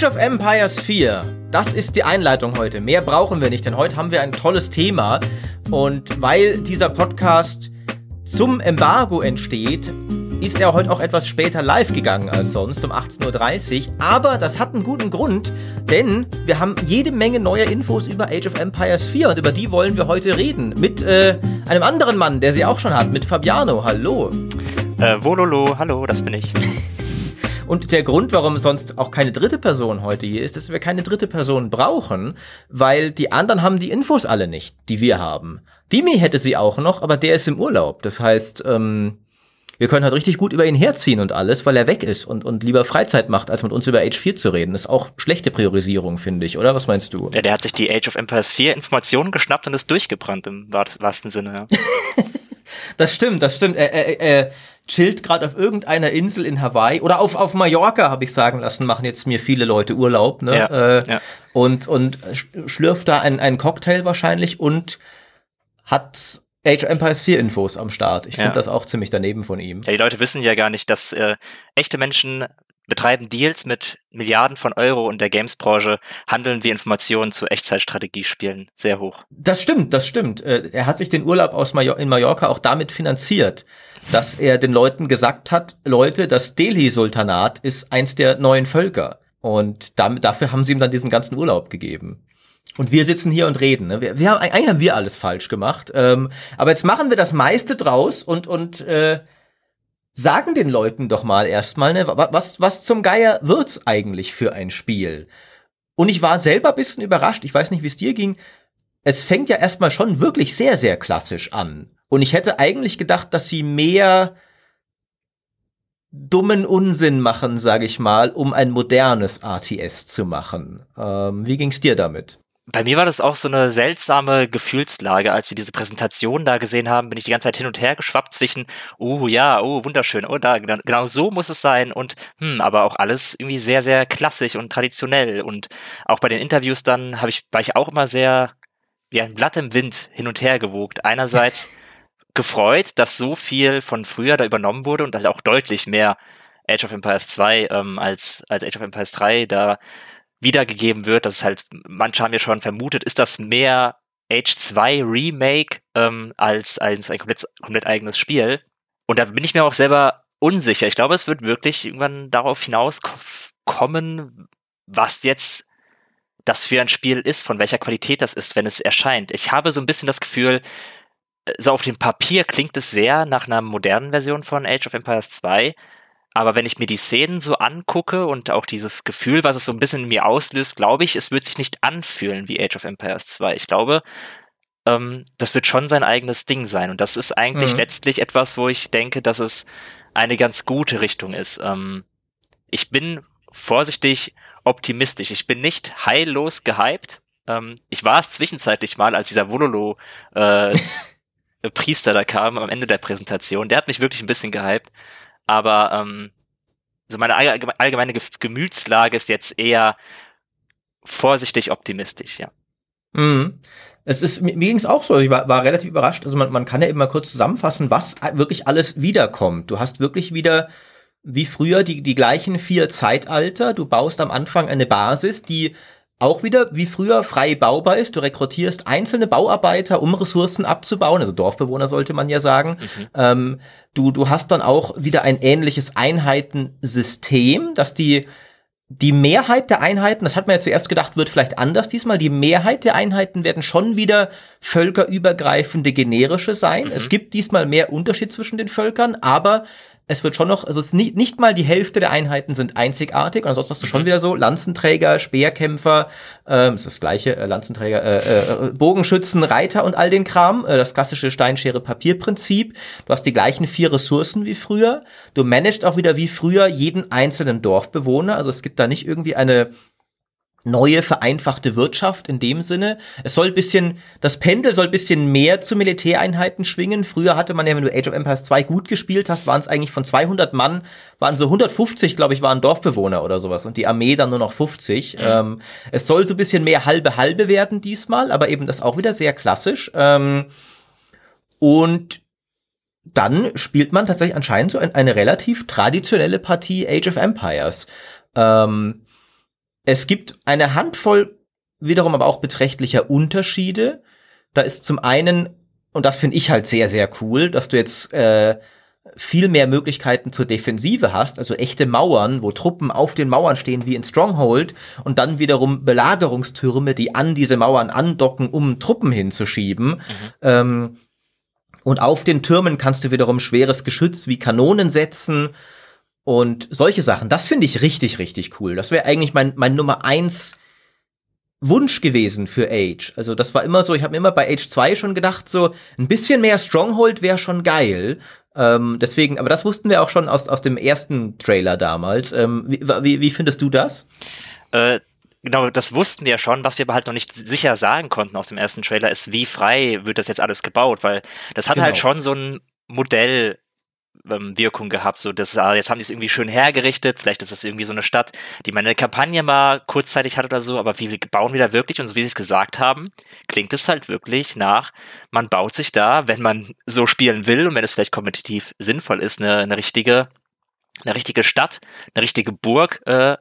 Age of Empires 4. Das ist die Einleitung heute. Mehr brauchen wir nicht, denn heute haben wir ein tolles Thema. Und weil dieser Podcast zum Embargo entsteht, ist er heute auch etwas später live gegangen als sonst, um 18.30 Uhr. Aber das hat einen guten Grund, denn wir haben jede Menge neuer Infos über Age of Empires 4 und über die wollen wir heute reden. Mit äh, einem anderen Mann, der sie auch schon hat, mit Fabiano. Hallo. Äh, Wololo, hallo, das bin ich. Und der Grund, warum sonst auch keine dritte Person heute hier ist, dass wir keine dritte Person brauchen, weil die anderen haben die Infos alle nicht, die wir haben. Dimi hätte sie auch noch, aber der ist im Urlaub. Das heißt, ähm, wir können halt richtig gut über ihn herziehen und alles, weil er weg ist und, und lieber Freizeit macht, als mit uns über Age 4 zu reden. Das ist auch schlechte Priorisierung, finde ich, oder? Was meinst du? Ja, der hat sich die Age of Empires 4 Informationen geschnappt und ist durchgebrannt im wahrsten Sinne. Ja. das stimmt, das stimmt. Er, er, er chillt gerade auf irgendeiner Insel in Hawaii oder auf, auf Mallorca, habe ich sagen lassen, machen jetzt mir viele Leute Urlaub, ne? Ja, äh, ja. Und, und schlürft da einen, einen Cocktail wahrscheinlich und hat Age of Empires 4 Infos am Start. Ich finde Ja. das auch ziemlich daneben von ihm. Ja, die Leute wissen ja gar nicht, dass äh, echte Menschen betreiben Deals mit Milliarden von Euro und der Games-Branche handeln wie Informationen zu Echtzeitstrategiespielen sehr hoch. Das stimmt, das stimmt. Äh, Er hat sich den Urlaub aus Major in Mallorca auch damit finanziert, dass er den Leuten gesagt hat, Leute, das Delhi-Sultanat ist eins der neuen Völker. Und damit, dafür haben sie ihm dann diesen ganzen Urlaub gegeben. Und wir sitzen hier und reden. Ne? Wir, wir haben, eigentlich haben wir alles falsch gemacht. Ähm, aber jetzt machen wir das meiste draus und, und äh, sagen den Leuten doch mal erstmal, ne, wa- was, was zum Geier wird's eigentlich für ein Spiel? Und ich war selber ein bisschen überrascht, ich weiß nicht, wie es dir ging, es fängt ja erstmal schon wirklich sehr, sehr klassisch an. Und ich hätte eigentlich gedacht, dass sie mehr dummen Unsinn machen, sage ich mal, um ein modernes RTS zu machen. Ähm, wie ging's dir damit? Bei mir war das auch so eine seltsame Gefühlslage, als wir diese Präsentation da gesehen haben, bin ich die ganze Zeit hin und her geschwappt zwischen, oh ja, oh wunderschön, oh da, genau, genau so muss es sein. Und hm, aber auch alles irgendwie sehr, sehr klassisch und traditionell. Und auch bei den Interviews dann habe ich, war ich auch immer sehr wie ein Blatt im Wind hin und her gewogt. Einerseits gefreut, dass so viel von früher da übernommen wurde und halt auch deutlich mehr Age of Empires 2 ähm, als, als Age of Empires 3 da wiedergegeben wird. Das ist halt, manche haben ja schon vermutet, ist das mehr Age 2 Remake ähm, als, als ein komplett, komplett eigenes Spiel. Und da bin ich mir auch selber unsicher. Ich glaube, es wird wirklich irgendwann darauf hinaus ko- kommen, was jetzt das für ein Spiel ist, von welcher Qualität das ist, wenn es erscheint. Ich habe so ein bisschen das Gefühl, äh, so auf dem Papier klingt es sehr nach einer modernen Version von Age of Empires 2. Aber wenn ich mir die Szenen so angucke und auch dieses Gefühl, was es so ein bisschen in mir auslöst, glaube ich, es wird sich nicht anfühlen wie Age of Empires 2. Ich glaube, ähm, das wird schon sein eigenes Ding sein. Und das ist eigentlich Mhm. letztlich etwas, wo ich denke, dass es eine ganz gute Richtung ist. Ähm, ich bin vorsichtig optimistisch. Ich bin nicht heillos gehypt. Ähm, ich war es zwischenzeitlich mal, als dieser Vololo äh, Priester da kam am Ende der Präsentation. Der hat mich wirklich ein bisschen gehypt. Aber ähm, so meine allge- allgemeine Ge Gemütslage ist jetzt eher vorsichtig optimistisch, ja. Mhm. Es ist, mir mir ging's auch so, ich war, war relativ überrascht. Also man, man kann ja eben mal kurz zusammenfassen, was wirklich alles wiederkommt. Du hast wirklich wieder wie früher die, die gleichen vier Zeitalter. Du baust am Anfang eine Basis, die auch wieder wie früher frei baubar ist. Du rekrutierst einzelne Bauarbeiter, um Ressourcen abzubauen, also Dorfbewohner sollte man ja sagen. Ähm, du, du hast dann auch wieder ein ähnliches Einheitensystem, dass die die Mehrheit der Einheiten, das hat man ja zuerst gedacht, wird vielleicht anders diesmal. Die Mehrheit der Einheiten werden schon wieder völkerübergreifende generische sein. Mhm. Es gibt diesmal mehr Unterschied zwischen den Völkern, aber es wird schon noch, also es ist nicht, nicht mal die Hälfte der Einheiten sind einzigartig, und ansonsten hast du schon Mhm. wieder so Lanzenträger, Speerkämpfer, ähm, ist das gleiche, äh, Lanzenträger, äh, äh, Bogenschützen, Reiter und all den Kram, äh, das klassische Steinschere-Papier-Prinzip. Du hast die gleichen vier Ressourcen wie früher. Du managst auch wieder wie früher jeden einzelnen Dorfbewohner. Also es gibt da nicht irgendwie eine neue vereinfachte Wirtschaft in dem Sinne. Es soll bisschen, das Pendel soll bisschen mehr zu Militäreinheiten schwingen. Früher hatte man ja, wenn du Age of Empires 2 gut gespielt hast, waren es eigentlich von 200 Mann, waren so 150, glaube ich, waren Dorfbewohner oder sowas und die Armee dann nur noch 50. Ähm, es soll so bisschen mehr halbe halbe werden diesmal, aber eben das auch wieder sehr klassisch. Ähm, und dann spielt man tatsächlich anscheinend so ein, eine relativ traditionelle Partie Age of Empires. Ähm, Es gibt eine Handvoll wiederum aber auch beträchtlicher Unterschiede. Da ist zum einen, und das finde ich halt sehr, sehr cool, dass du jetzt äh, viel mehr Möglichkeiten zur Defensive hast, also echte Mauern, wo Truppen auf den Mauern stehen wie in Stronghold und dann wiederum Belagerungstürme, die an diese Mauern andocken, um Truppen hinzuschieben. Mhm. Ähm, und auf den Türmen kannst du wiederum schweres Geschütz wie Kanonen setzen und solche Sachen. Das finde ich richtig, richtig cool. Das wäre eigentlich mein, mein Nummer eins Wunsch gewesen für Age. Also das war immer so, ich habe mir immer bei Age 2 schon gedacht, so ein bisschen mehr Stronghold wäre schon geil. Ähm, deswegen, aber das wussten wir auch schon aus, aus dem ersten Trailer damals. Ähm, wie, wie, wie findest du das? Äh, genau, das wussten wir schon. Was wir aber halt noch nicht sicher sagen konnten aus dem ersten Trailer ist, wie frei wird das jetzt alles gebaut, weil das hat halt genau. halt schon so ein Modell ähm, Wirkung gehabt. So, das, äh, jetzt haben die es irgendwie schön hergerichtet. Vielleicht ist das irgendwie so eine Stadt, die meine Kampagne mal kurzzeitig hat oder so, aber wie bauen wir da wirklich? Und so wie sie es gesagt haben, klingt es halt wirklich nach, man baut sich da, wenn man so spielen will und wenn es vielleicht kompetitiv sinnvoll ist, eine, eine richtige, eine richtige Stadt, eine richtige Burg. Äh,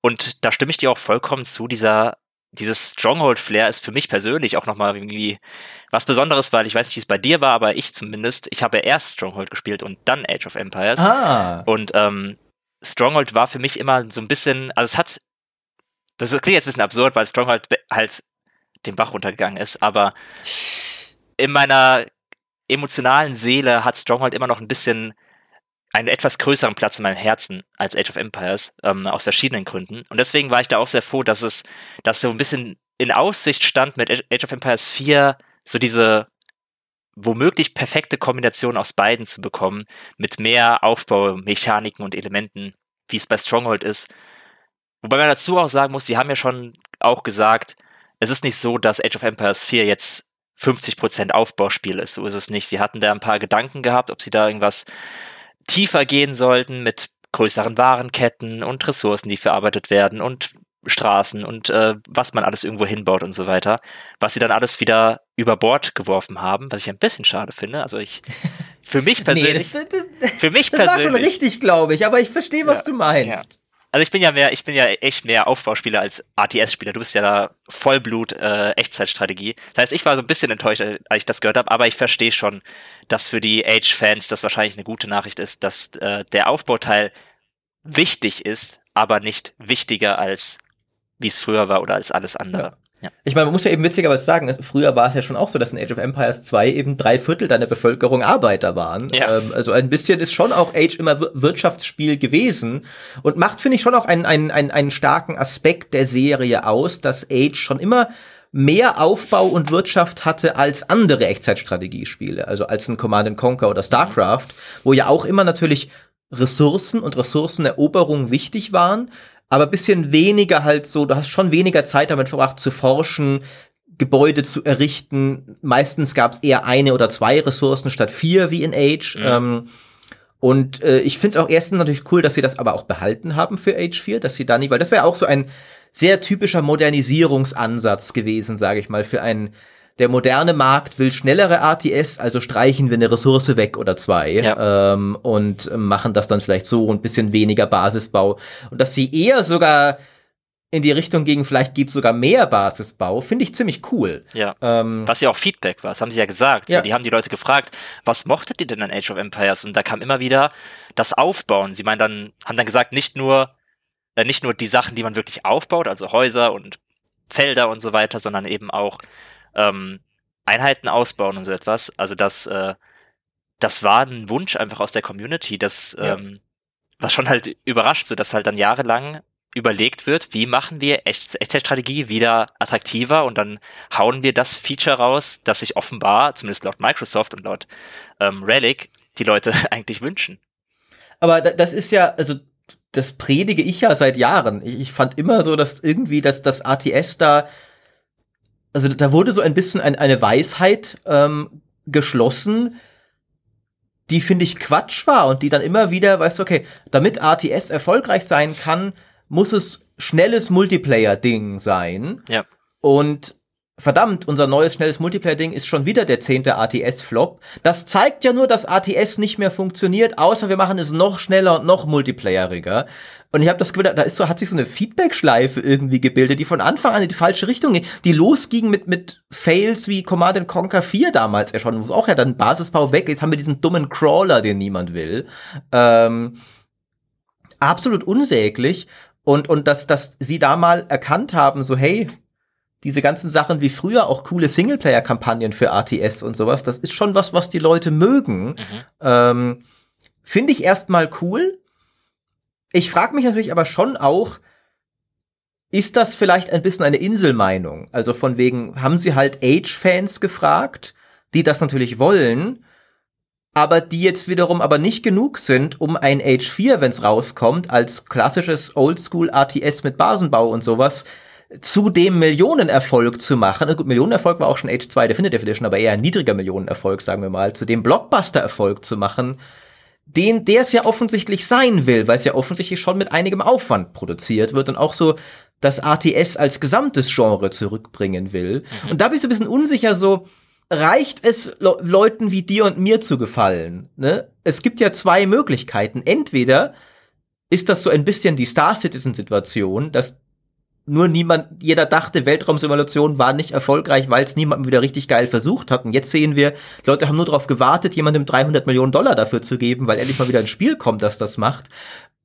und da stimme ich dir auch vollkommen zu, dieser dieses Stronghold-Flair ist für mich persönlich auch nochmal irgendwie was Besonderes, weil ich weiß nicht, wie es bei dir war, aber ich zumindest, ich habe erst Stronghold gespielt und dann Age of Empires. Ah. Und ähm, Stronghold war für mich immer so ein bisschen, also es hat, das klingt jetzt ein bisschen absurd, weil Stronghold halt den Bach runtergegangen ist, aber in meiner emotionalen Seele hat Stronghold immer noch ein bisschen einen etwas größeren Platz in meinem Herzen als Age of Empires, ähm, aus verschiedenen Gründen. Und deswegen war ich da auch sehr froh, dass es, dass so ein bisschen in Aussicht stand mit Age of Empires 4, so diese womöglich perfekte Kombination aus beiden zu bekommen, mit mehr Aufbaumechaniken und Elementen, wie es bei Stronghold ist. Wobei man dazu auch sagen muss, sie haben ja schon auch gesagt, es ist nicht so, dass Age of Empires 4 jetzt 50% Aufbauspiel ist. So ist es nicht. Sie hatten da ein paar Gedanken gehabt, ob sie da irgendwas tiefer gehen sollten mit größeren Warenketten und Ressourcen, die verarbeitet werden und Straßen und äh, was man alles irgendwo hinbaut und so weiter, was sie dann alles wieder über Bord geworfen haben, was ich ein bisschen schade finde. Also ich, für mich persönlich, nee, das, das, für mich das persönlich, war schon richtig, glaube ich, aber ich verstehe, was ja, du meinst. Ja. Also ich bin ja mehr, ich bin ja echt mehr Aufbauspieler als ATS-Spieler. Du bist ja da Vollblut äh, Echtzeitstrategie. Das heißt, ich war so ein bisschen enttäuscht, als ich das gehört habe, aber ich verstehe schon, dass für die Age-Fans das wahrscheinlich eine gute Nachricht ist, dass äh, der Aufbauteil wichtig ist, aber nicht wichtiger als wie es früher war oder als alles andere. Ja. Ja. Ich meine, man muss ja eben witzigerweise sagen, früher war es ja schon auch so, dass in Age of Empires 2 eben drei Viertel deiner Bevölkerung Arbeiter waren. Ja. Ähm, also ein bisschen ist schon auch Age immer Wirtschaftsspiel gewesen und macht, finde ich, schon auch einen, einen, einen, einen starken Aspekt der Serie aus, dass Age schon immer mehr Aufbau und Wirtschaft hatte als andere Echtzeitstrategiespiele, also als ein Command Conquer oder StarCraft, wo ja auch immer natürlich Ressourcen und Ressourceneroberung wichtig waren, aber bisschen weniger halt so, du hast schon weniger Zeit damit verbracht zu forschen, Gebäude zu errichten. Meistens gab es eher eine oder zwei Ressourcen statt vier wie in Age. Mhm. Ähm, und äh, ich finde es auch erstens natürlich cool, dass sie das aber auch behalten haben für Age 4, dass sie da nicht, weil das wäre auch so ein sehr typischer Modernisierungsansatz gewesen, sage ich mal, für ein der moderne Markt will schnellere ATS, also streichen wir eine Ressource weg oder zwei ja. ähm, und machen das dann vielleicht so ein bisschen weniger Basisbau. Und dass sie eher sogar in die Richtung gegen, vielleicht geht sogar mehr Basisbau, finde ich ziemlich cool. Ja. Ähm, was ja auch Feedback war, das haben sie ja gesagt. Ja. So, die haben die Leute gefragt, was mochtet ihr denn an Age of Empires? Und da kam immer wieder das Aufbauen. Sie meinen dann, haben dann gesagt, nicht nur, äh, nicht nur die Sachen, die man wirklich aufbaut, also Häuser und Felder und so weiter, sondern eben auch ähm, Einheiten ausbauen und so etwas. Also das, äh, das war ein Wunsch einfach aus der Community, das, ja. ähm, was schon halt überrascht, so dass halt dann jahrelang überlegt wird, wie machen wir Echtzeitstrategie wieder attraktiver und dann hauen wir das Feature raus, das sich offenbar, zumindest laut Microsoft und laut ähm, Relic, die Leute eigentlich wünschen. Aber das ist ja, also das predige ich ja seit Jahren. Ich fand immer so, dass irgendwie das, das ATS da also da wurde so ein bisschen ein, eine Weisheit ähm, geschlossen, die finde ich Quatsch war und die dann immer wieder, weißt du, okay, damit RTS erfolgreich sein kann, muss es schnelles Multiplayer-Ding sein. Ja. Und verdammt, unser neues schnelles Multiplayer-Ding ist schon wieder der zehnte ATS-Flop. Das zeigt ja nur, dass ATS nicht mehr funktioniert, außer wir machen es noch schneller und noch multiplayeriger. Und ich habe das Gefühl, da ist so, hat sich so eine Feedback-Schleife irgendwie gebildet, die von Anfang an in die falsche Richtung ging, die losging mit, mit Fails wie Command Conquer 4 damals ja schon, wo auch ja dann Basisbau weg, jetzt haben wir diesen dummen Crawler, den niemand will. Ähm, absolut unsäglich. Und, und dass, dass sie da mal erkannt haben, so, hey, diese ganzen Sachen wie früher auch coole Singleplayer-Kampagnen für ATS und sowas, das ist schon was, was die Leute mögen. Mhm. Ähm, Finde ich erstmal cool. Ich frage mich natürlich aber schon auch, ist das vielleicht ein bisschen eine Inselmeinung? Also von wegen, haben sie halt Age-Fans gefragt, die das natürlich wollen, aber die jetzt wiederum aber nicht genug sind, um ein Age 4, wenn es rauskommt, als klassisches Oldschool ATS mit Basenbau und sowas zu dem Millionenerfolg zu machen. Gut, Millionenerfolg war auch schon Age 2 Definitive Edition, aber eher ein niedriger Millionenerfolg, sagen wir mal, zu dem Blockbuster-Erfolg zu machen, den der es ja offensichtlich sein will, weil es ja offensichtlich schon mit einigem Aufwand produziert wird und auch so das ATS als gesamtes Genre zurückbringen will. Mhm. Und da bin ich so ein bisschen unsicher, so reicht es Le Leuten wie dir und mir zu gefallen? Ne? Es gibt ja zwei Möglichkeiten. Entweder ist das so ein bisschen die Star Citizen Situation, dass nur niemand, jeder dachte, Weltraumsimulation war nicht erfolgreich, weil es niemand wieder richtig geil versucht hat. Und jetzt sehen wir, Leute haben nur darauf gewartet, jemandem 300 Millionen Dollar dafür zu geben, weil endlich mal wieder ein Spiel kommt, das das macht.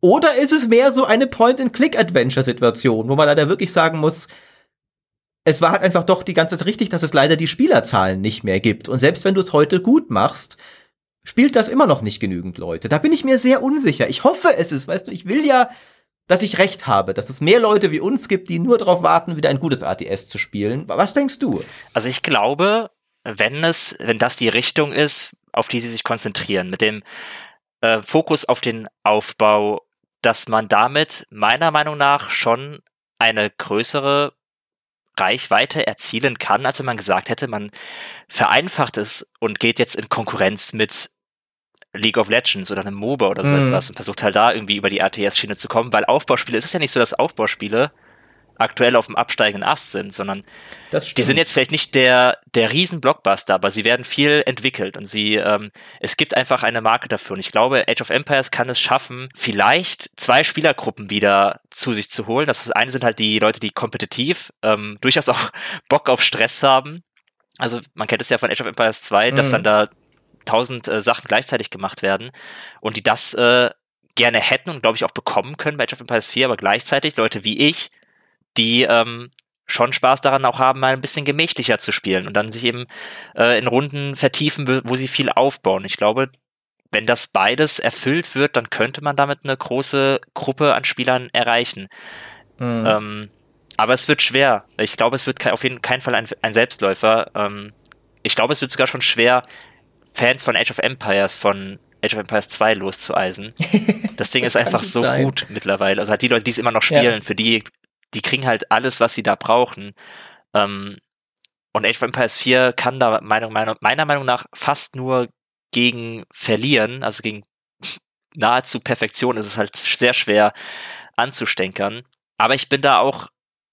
Oder ist es mehr so eine Point-and-Click-Adventure-Situation, wo man leider wirklich sagen muss, es war halt einfach doch die ganze Zeit richtig, dass es leider die Spielerzahlen nicht mehr gibt. Und selbst wenn du es heute gut machst, spielt das immer noch nicht genügend Leute. Da bin ich mir sehr unsicher. Ich hoffe, es ist, weißt du, ich will ja dass ich recht habe, dass es mehr Leute wie uns gibt, die nur darauf warten, wieder ein gutes ATS zu spielen. Was denkst du? Also ich glaube, wenn es, wenn das die Richtung ist, auf die sie sich konzentrieren, mit dem äh, Fokus auf den Aufbau, dass man damit meiner Meinung nach schon eine größere Reichweite erzielen kann, als wenn man gesagt hätte, man vereinfacht es und geht jetzt in Konkurrenz mit League of Legends oder einem MOBA oder so mhm. etwas und versucht halt da irgendwie über die RTS-Schiene zu kommen, weil Aufbauspiele, es ist ja nicht so, dass Aufbauspiele aktuell auf dem absteigenden Ast sind, sondern die sind jetzt vielleicht nicht der, der Riesen-Blockbuster, aber sie werden viel entwickelt und sie, ähm, es gibt einfach eine Marke dafür und ich glaube, Age of Empires kann es schaffen, vielleicht zwei Spielergruppen wieder zu sich zu holen. Das eine sind halt die Leute, die kompetitiv ähm, durchaus auch Bock auf Stress haben. Also man kennt es ja von Age of Empires 2, mhm. dass dann da tausend äh, Sachen gleichzeitig gemacht werden und die das äh, gerne hätten und glaube ich auch bekommen können bei Age of Empires 4, aber gleichzeitig Leute wie ich, die ähm, schon Spaß daran auch haben, mal ein bisschen gemächlicher zu spielen und dann sich eben äh, in Runden vertiefen, wo sie viel aufbauen. Ich glaube, wenn das beides erfüllt wird, dann könnte man damit eine große Gruppe an Spielern erreichen. Mhm. Ähm, aber es wird schwer. Ich glaube, es wird auf jeden keinen Fall ein, ein Selbstläufer. Ähm, ich glaube, es wird sogar schon schwer, Fans von Age of Empires von Age of Empires 2 loszueisen. Das Ding das ist einfach so sein. gut mittlerweile. Also halt die Leute, die es immer noch spielen, ja. für die, die kriegen halt alles, was sie da brauchen. Ähm, und Age of Empires 4 kann da Meinung, meiner, meiner Meinung nach fast nur gegen verlieren, also gegen nahezu Perfektion ist es halt sehr schwer anzustänkern. Aber ich bin da auch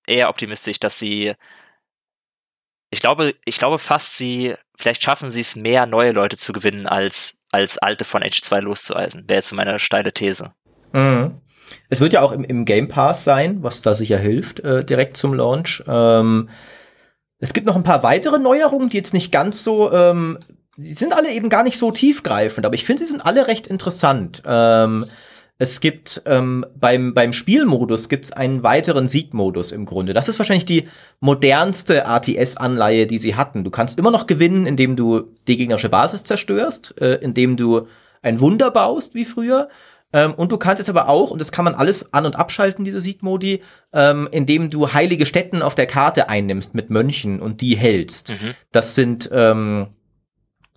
eher optimistisch, dass sie ich glaube, ich glaube fast, sie, vielleicht schaffen sie es mehr, neue Leute zu gewinnen, als, als alte von Age 2 loszueisen. Wäre jetzt so meine steile These. Mhm. Es wird ja auch im, im Game Pass sein, was da sicher hilft, äh, direkt zum Launch. Ähm, es gibt noch ein paar weitere Neuerungen, die jetzt nicht ganz so, ähm, die sind alle eben gar nicht so tiefgreifend, aber ich finde, sie sind alle recht interessant. Ähm, es gibt ähm, beim, beim Spielmodus gibt es einen weiteren Siegmodus im Grunde. Das ist wahrscheinlich die modernste ATS-Anleihe, die sie hatten. Du kannst immer noch gewinnen, indem du die gegnerische Basis zerstörst, äh, indem du ein Wunder baust, wie früher. Ähm, und du kannst es aber auch, und das kann man alles an- und abschalten, diese Siegmodi, ähm, indem du heilige Städten auf der Karte einnimmst mit Mönchen und die hältst. Mhm. Das sind ähm,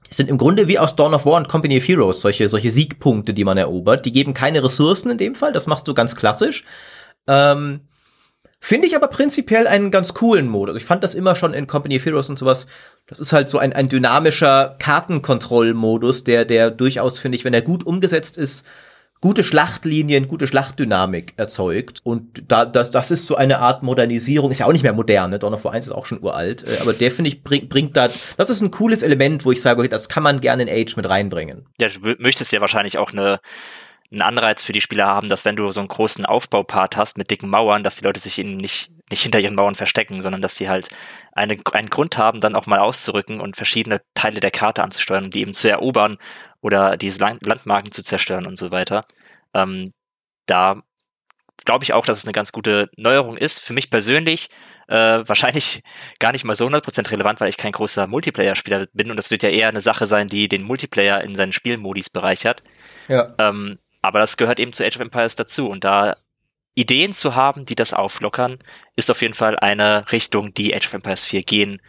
sind im Grunde wie aus Dawn of War und Company of Heroes solche, solche Siegpunkte, die man erobert. Die geben keine Ressourcen in dem Fall, das machst du ganz klassisch. Ähm, Finde ich aber prinzipiell einen ganz coolen Modus. Ich fand das immer schon in Company of Heroes und sowas. Das ist halt so ein, ein dynamischer Kartenkontrollmodus, der, der durchaus, finde ich, wenn er gut umgesetzt ist, gute Schlachtlinien, gute Schlachtdynamik erzeugt. Und da, das, das ist so eine Art Modernisierung, ist ja auch nicht mehr modern, ne? Dawn of War 1 ist auch schon uralt, äh, aber der finde ich bringt, bringt da, das ist ein cooles Element, wo ich sage, okay, das kann man gerne in Age mit reinbringen. Ja, du möchtest ja wahrscheinlich auch eine einen Anreiz für die Spieler haben, dass wenn du so einen großen Aufbaupart hast mit dicken Mauern, dass die Leute sich eben nicht, nicht hinter ihren Mauern verstecken, sondern dass die halt eine, einen Grund haben, dann auch mal auszurücken und verschiedene Teile der Karte anzusteuern und die eben zu erobern oder diese Landmarken zu zerstören und so weiter. Ähm, da glaube ich auch, dass es eine ganz gute Neuerung ist. Für mich persönlich äh, wahrscheinlich gar nicht mal so 100% relevant, weil ich kein großer Multiplayer-Spieler bin und das wird ja eher eine Sache sein, die den Multiplayer in seinen Spielmodis bereichert. Ja. Ähm, aber das gehört eben zu Age of Empires dazu und da Ideen zu haben, die das auflockern, ist auf jeden Fall eine Richtung, die Age of Empires 4 gehen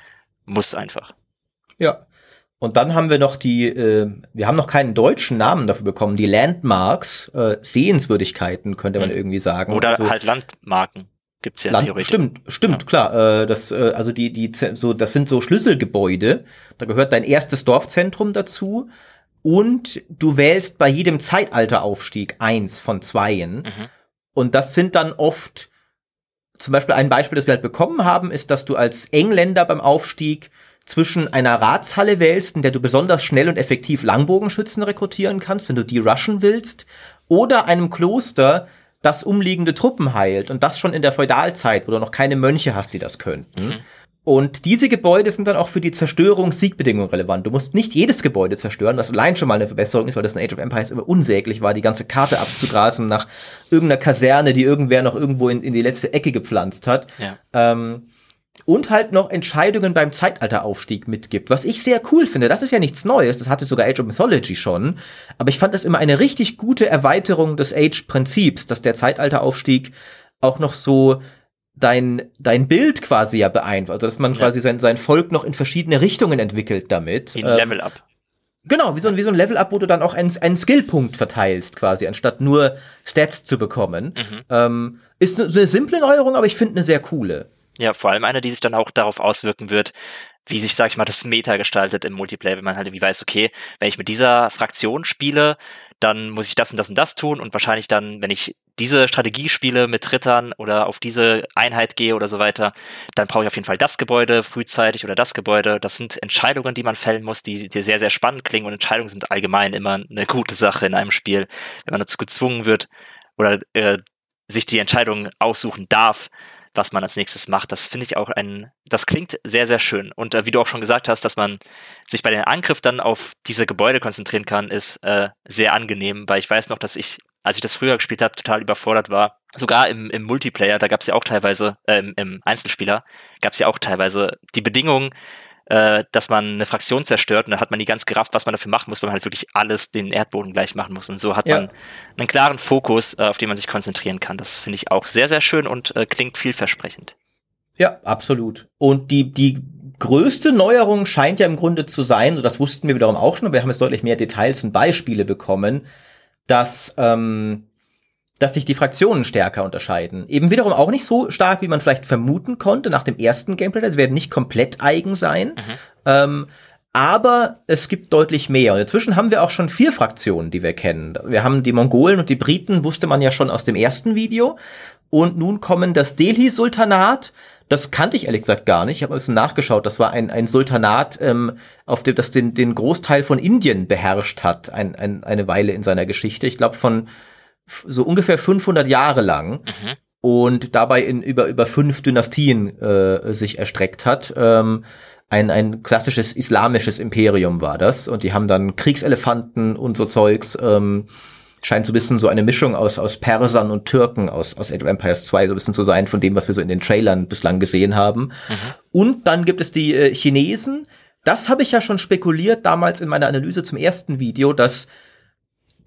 muss einfach. Ja. Und dann haben wir noch die, äh, wir haben noch keinen deutschen Namen dafür bekommen, die Landmarks, äh, Sehenswürdigkeiten, könnte man mhm. irgendwie sagen. Oder also, halt Landmarken. Gibt's ja Land, theoretisch. Stimmt, stimmt, ja. klar. Äh, das, äh, also die, die, so, das sind so Schlüsselgebäude. Da gehört dein erstes Dorfzentrum dazu und du wählst bei jedem Zeitalteraufstieg eins von zweien. Mhm. Und das sind dann oft, zum Beispiel ein Beispiel, das wir halt bekommen haben, ist, dass du als Engländer beim Aufstieg zwischen einer Ratshalle wählst, in der du besonders schnell und effektiv Langbogenschützen rekrutieren kannst, wenn du die rushen willst, oder einem Kloster, das umliegende Truppen heilt und das schon in der Feudalzeit, wo du noch keine Mönche hast, die das könnten. Mhm. Und diese Gebäude sind dann auch für die Zerstörung Siegbedingungen relevant. Du musst nicht jedes Gebäude zerstören, was allein schon mal eine Verbesserung ist, weil das in Age of Empires immer unsäglich war, die ganze Karte abzugrasen nach irgendeiner Kaserne, die irgendwer noch irgendwo in, in die letzte Ecke gepflanzt hat. Ja. Ähm, und halt noch Entscheidungen beim Zeitalteraufstieg mitgibt, was ich sehr cool finde. Das ist ja nichts Neues, das hatte sogar Age of Mythology schon, aber ich fand das immer eine richtig gute Erweiterung des Age-Prinzips, dass der Zeitalteraufstieg auch noch so dein, dein Bild quasi ja beeinflusst. Also, dass man ja. quasi sein, sein Volk noch in verschiedene Richtungen entwickelt damit. Wie ein ähm, Level-Up. Genau, wie so, wie so ein Level-Up, wo du dann auch einen, einen Skillpunkt verteilst, quasi, anstatt nur Stats zu bekommen. Mhm. Ähm, ist eine, eine simple Neuerung, aber ich finde eine sehr coole. Ja, vor allem eine, die sich dann auch darauf auswirken wird, wie sich, sag ich mal, das Meta gestaltet im Multiplayer, wenn man halt irgendwie weiß, okay, wenn ich mit dieser Fraktion spiele, dann muss ich das und das und das tun und wahrscheinlich dann, wenn ich diese Strategie spiele mit Rittern oder auf diese Einheit gehe oder so weiter, dann brauche ich auf jeden Fall das Gebäude frühzeitig oder das Gebäude. Das sind Entscheidungen, die man fällen muss, die, die sehr, sehr spannend klingen und Entscheidungen sind allgemein immer eine gute Sache in einem Spiel, wenn man dazu gezwungen wird oder äh, sich die Entscheidung aussuchen darf, was man als nächstes macht. Das finde ich auch ein, das klingt sehr, sehr schön. Und äh, wie du auch schon gesagt hast, dass man sich bei den Angriff dann auf diese Gebäude konzentrieren kann, ist äh, sehr angenehm, weil ich weiß noch, dass ich, als ich das früher gespielt habe, total überfordert war. Sogar im, im Multiplayer, da gab es ja auch teilweise, äh, im, im Einzelspieler, gab es ja auch teilweise die Bedingungen, äh, dass man eine Fraktion zerstört und dann hat man nie ganz gerafft, was man dafür machen muss, weil man halt wirklich alles den Erdboden gleich machen muss. Und so hat ja. man einen klaren Fokus, äh, auf den man sich konzentrieren kann. Das finde ich auch sehr, sehr schön und äh, klingt vielversprechend. Ja, absolut. Und die, die größte Neuerung scheint ja im Grunde zu sein, und das wussten wir wiederum auch schon, aber wir haben jetzt deutlich mehr Details und Beispiele bekommen, dass ähm, dass sich die Fraktionen stärker unterscheiden. Eben wiederum auch nicht so stark, wie man vielleicht vermuten konnte nach dem ersten Gameplay. Sie werden nicht komplett eigen sein. Mhm. Ähm, aber es gibt deutlich mehr. Und inzwischen haben wir auch schon vier Fraktionen, die wir kennen. Wir haben die Mongolen und die Briten, wusste man ja schon aus dem ersten Video. Und nun kommen das Delhi-Sultanat. Das kannte ich ehrlich gesagt gar nicht. Ich habe ein bisschen nachgeschaut. Das war ein, ein Sultanat, ähm, auf dem das den, den Großteil von Indien beherrscht hat, ein, ein, eine Weile in seiner Geschichte. Ich glaube von so ungefähr 500 Jahre lang mhm. und dabei in über über fünf Dynastien äh, sich erstreckt hat. Ähm, ein, ein klassisches islamisches Imperium war das und die haben dann Kriegselefanten und so Zeugs. Ähm, scheint so ein bisschen so eine Mischung aus, aus Persern und Türken aus, aus Age of Empires 2 so ein bisschen zu sein von dem, was wir so in den Trailern bislang gesehen haben. Mhm. Und dann gibt es die äh, Chinesen. Das habe ich ja schon spekuliert damals in meiner Analyse zum ersten Video, dass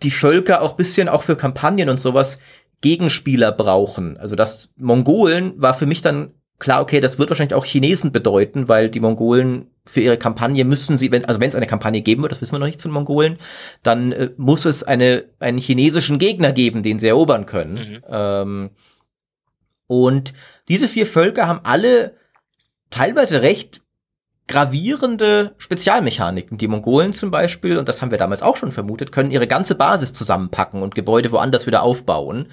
die Völker auch bisschen auch für Kampagnen und sowas Gegenspieler brauchen. Also das Mongolen war für mich dann klar, okay, das wird wahrscheinlich auch Chinesen bedeuten, weil die Mongolen für ihre Kampagne müssen sie, wenn, also wenn es eine Kampagne geben wird, das wissen wir noch nicht zu den Mongolen, dann äh, muss es eine, einen chinesischen Gegner geben, den sie erobern können. Mhm. Ähm, und diese vier Völker haben alle teilweise recht gravierende Spezialmechaniken. Die Mongolen zum Beispiel, und das haben wir damals auch schon vermutet, können ihre ganze Basis zusammenpacken und Gebäude woanders wieder aufbauen.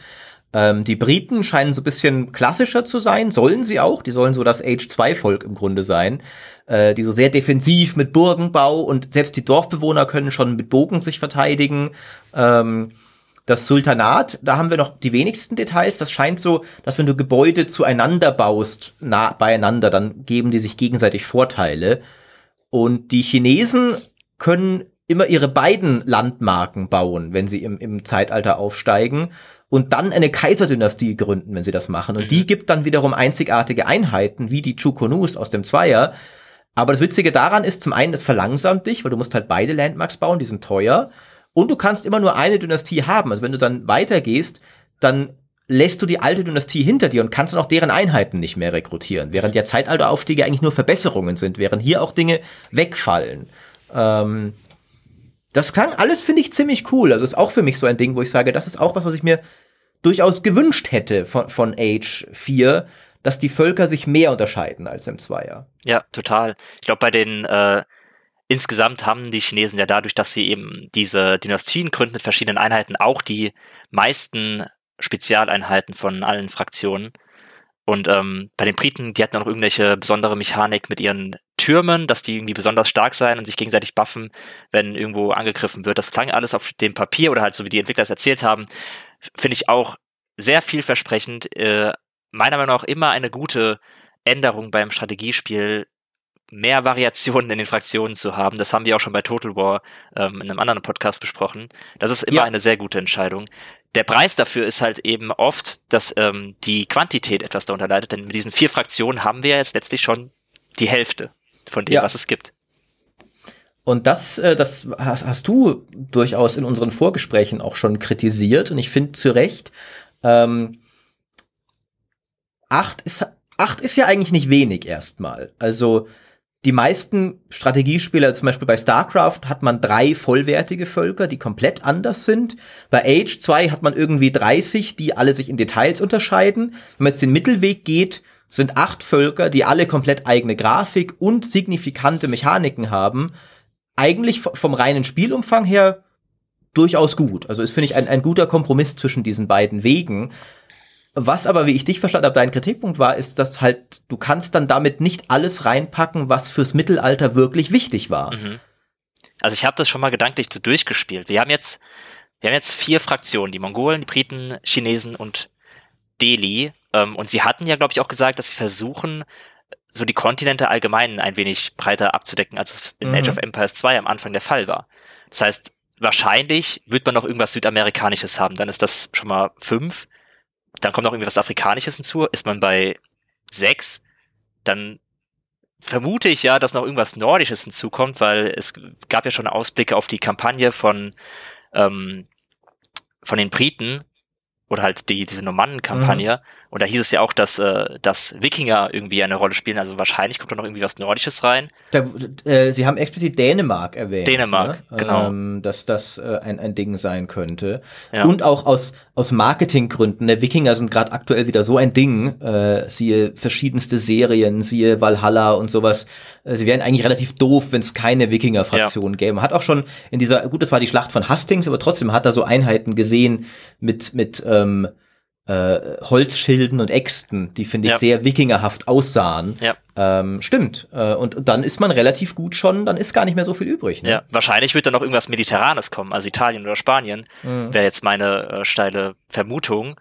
Ähm, die Briten scheinen so ein bisschen klassischer zu sein, sollen sie auch. Die sollen so das Age-2-Volk im Grunde sein, äh, die so sehr defensiv mit Burgenbau und selbst die Dorfbewohner können schon mit Bogen sich verteidigen. Ähm, das Sultanat, da haben wir noch die wenigsten Details. Das scheint so, dass wenn du Gebäude zueinander baust, nah beieinander, dann geben die sich gegenseitig Vorteile. Und die Chinesen können immer ihre beiden Landmarken bauen, wenn sie im, im Zeitalter aufsteigen und dann eine Kaiserdynastie gründen, wenn sie das machen. Und die mhm. gibt dann wiederum einzigartige Einheiten, wie die Chukonus aus dem Zweier. Aber das Witzige daran ist, zum einen, es verlangsamt dich, weil du musst halt beide Landmarks bauen, die sind teuer. Und du kannst immer nur eine Dynastie haben. Also wenn du dann weitergehst, dann lässt du die alte Dynastie hinter dir und kannst dann auch deren Einheiten nicht mehr rekrutieren. Während ja Zeitalteraufstiege eigentlich nur Verbesserungen sind, während hier auch Dinge wegfallen. Ähm, das klang alles, finde ich, ziemlich cool. Also ist auch für mich so ein Ding, wo ich sage, das ist auch was, was ich mir durchaus gewünscht hätte von, von Age 4, dass die Völker sich mehr unterscheiden als im Zweier. Ja, total. Ich glaube, bei den äh, insgesamt haben die Chinesen ja dadurch, dass sie eben diese Dynastien gründen mit verschiedenen Einheiten, auch die meisten Spezialeinheiten von allen Fraktionen. Und ähm, bei den Briten, die hatten auch noch irgendwelche besondere Mechanik mit ihren Türmen, dass die irgendwie besonders stark sein und sich gegenseitig buffen, wenn irgendwo angegriffen wird. Das klang alles auf dem Papier oder halt so, wie die Entwickler es erzählt haben, finde ich auch sehr vielversprechend. Äh, meiner Meinung nach immer eine gute Änderung beim Strategiespiel, mehr Variationen in den Fraktionen zu haben. Das haben wir auch schon bei Total War ähm, in einem anderen Podcast besprochen. Das ist immer ja. eine sehr gute Entscheidung. Der Preis dafür ist halt eben oft, dass ähm, die Quantität etwas darunter leidet, denn mit diesen vier Fraktionen haben wir jetzt letztlich schon die Hälfte von dem, ja. was es gibt. Und das, äh, das hast, hast, du durchaus in unseren Vorgesprächen auch schon kritisiert und ich finde zu Recht, ähm, acht ist, acht ist ja eigentlich nicht wenig erstmal. Also die meisten Strategiespieler, zum Beispiel bei StarCraft, hat man drei vollwertige Völker, die komplett anders sind. Bei Age 2 hat man irgendwie 30, die alle sich in Details unterscheiden. Wenn man jetzt den Mittelweg geht, sind acht Völker, die alle komplett eigene Grafik und signifikante Mechaniken haben. Eigentlich vom reinen Spielumfang her durchaus gut. Also ist, finde ich, ein, ein guter Kompromiss zwischen diesen beiden Wegen. Was aber, wie ich dich verstanden habe, dein Kritikpunkt war, ist, dass halt, du kannst dann damit nicht alles reinpacken, was fürs Mittelalter wirklich wichtig war. Mhm. Also ich habe das schon mal gedanklich so durchgespielt. Wir haben jetzt, wir haben jetzt vier Fraktionen, die Mongolen, die Briten, Chinesen und Delhi. Ähm, und sie hatten ja, glaube ich, auch gesagt, dass sie versuchen, so die Kontinente allgemein ein wenig breiter abzudecken, als es in mhm. Age of Empires 2 am Anfang der Fall war. Das heißt, wahrscheinlich wird man noch irgendwas Südamerikanisches haben. Dann ist das schon mal fünf. Dann kommt noch irgendwas Afrikanisches hinzu. Ist man bei sechs, dann vermute ich ja, dass noch irgendwas Nordisches hinzukommt, weil es gab ja schon Ausblicke auf die Kampagne von, ähm, von den Briten, oder halt die, diese Normannen-Kampagne. Mhm. Und da hieß es ja auch, dass, äh, dass Wikinger irgendwie eine Rolle spielen. Also wahrscheinlich kommt da noch irgendwie was Nordisches rein. Da, äh, Sie haben explizit Dänemark erwähnt. Dänemark, ne? genau. Ähm, dass das äh, ein, ein Ding sein könnte. Ja. Und auch aus, aus Marketinggründen. Ne? Wikinger sind gerade aktuell wieder so ein Ding. Äh, siehe verschiedenste Serien, siehe Valhalla und sowas. Äh, sie wären eigentlich relativ doof, wenn es keine Wikinger-Fraktion ja. gäbe. Man hat auch schon in dieser, gut, das war die Schlacht von Hastings, aber trotzdem hat er so Einheiten gesehen mit, mit ähm, äh, Holzschilden und Äxten, die finde ich ja. sehr wikingerhaft aussahen. Ja. Ähm, stimmt. Äh, und, dann ist man relativ gut schon, dann ist gar nicht mehr so viel übrig. Ne? Ja, wahrscheinlich wird dann noch irgendwas Mediterranes kommen, also Italien oder Spanien, mhm. wäre jetzt meine äh, steile Vermutung.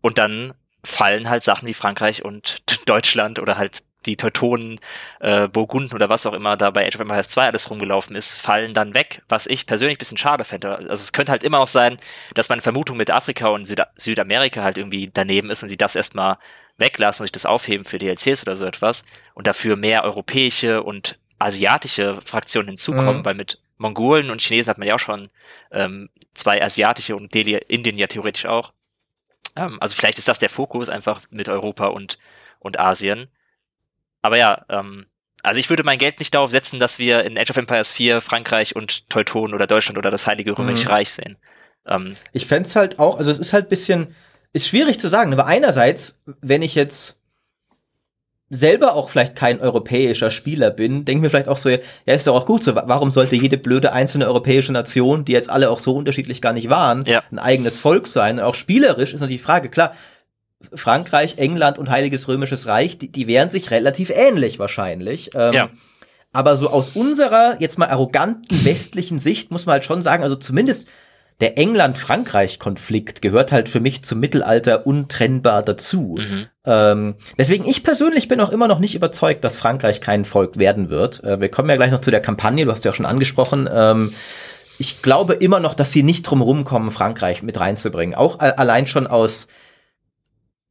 Und dann fallen halt Sachen wie Frankreich und Deutschland oder halt die Teutonen, äh, Burgunden oder was auch immer da bei Age of Empires 2 alles rumgelaufen ist, fallen dann weg, was ich persönlich bisschen schade fände. Also es könnte halt immer noch sein, dass meine Vermutung mit Afrika und Süda Südamerika halt irgendwie daneben ist und sie das erstmal weglassen und sich das aufheben für DLCs oder so etwas und dafür mehr europäische und asiatische Fraktionen hinzukommen, mhm. weil mit Mongolen und Chinesen hat man ja auch schon ähm, zwei asiatische und Delhi, Indien ja theoretisch auch. Ähm, also vielleicht ist das der Fokus einfach mit Europa und, und Asien. Aber ja, ähm, also ich würde mein Geld nicht darauf setzen, dass wir in Age of Empires 4 Frankreich und Teutonen oder Deutschland oder das Heilige Römische mhm. Reich sehen. Ähm, ich fände halt auch, also es ist halt bisschen, ist schwierig zu sagen, aber einerseits, wenn ich jetzt selber auch vielleicht kein europäischer Spieler bin, denke mir vielleicht auch so, ja, ist doch auch gut so, warum sollte jede blöde einzelne europäische Nation, die jetzt alle auch so unterschiedlich gar nicht waren, Ja. ein eigenes Volk sein? Und auch spielerisch ist natürlich die Frage, klar, Frankreich, England und Heiliges Römisches Reich, die, die wären sich relativ ähnlich wahrscheinlich. Ähm, Ja. Aber so aus unserer jetzt mal arroganten westlichen Sicht muss man halt schon sagen, also zumindest der England-Frankreich-Konflikt gehört halt für mich zum Mittelalter untrennbar dazu. Mhm. Ähm, deswegen, ich persönlich bin auch immer noch nicht überzeugt, dass Frankreich kein Volk werden wird. Äh, wir kommen ja gleich noch zu der Kampagne, du hast ja auch schon angesprochen. Ähm, ich glaube immer noch, dass sie nicht drum rumkommen, Frankreich mit reinzubringen. Auch äh, allein schon aus,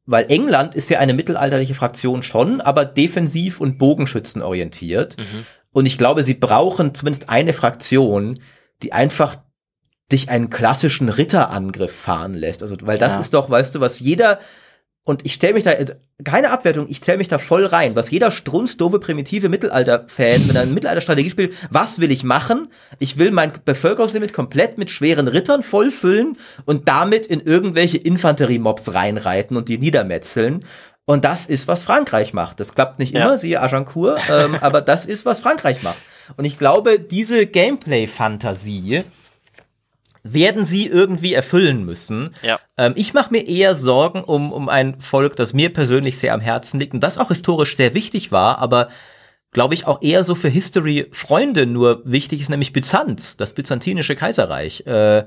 weil England ist ja eine mittelalterliche Fraktion schon, aber defensiv und Bogenschützen orientiert. Mhm. Und ich glaube, sie brauchen zumindest eine Fraktion, die einfach dich einen klassischen Ritterangriff fahren lässt. Also, weil das Ja. ist doch, weißt du, was jeder, und ich stelle mich da, also, keine Abwertung, ich zähle mich da voll rein, was jeder strunzdoofe, primitive Mittelalter-Fan, wenn er eine Mittelalter-Strategie spielt, was will ich machen? Ich will mein Bevölkerungslimit komplett mit schweren Rittern vollfüllen und damit in irgendwelche Infanteriemobs reinreiten und die niedermetzeln. Und das ist, was Frankreich macht. Das klappt nicht Ja. immer, siehe Agincourt, ähm, aber das ist, was Frankreich macht. Und ich glaube, diese Gameplay-Fantasie werden sie irgendwie erfüllen müssen. Ja. Ähm, ich mache mir eher Sorgen um, um ein Volk, das mir persönlich sehr am Herzen liegt und das auch historisch sehr wichtig war, aber glaube ich auch eher so für History-Freunde nur wichtig ist, nämlich Byzanz, das byzantinische Kaiserreich. Äh,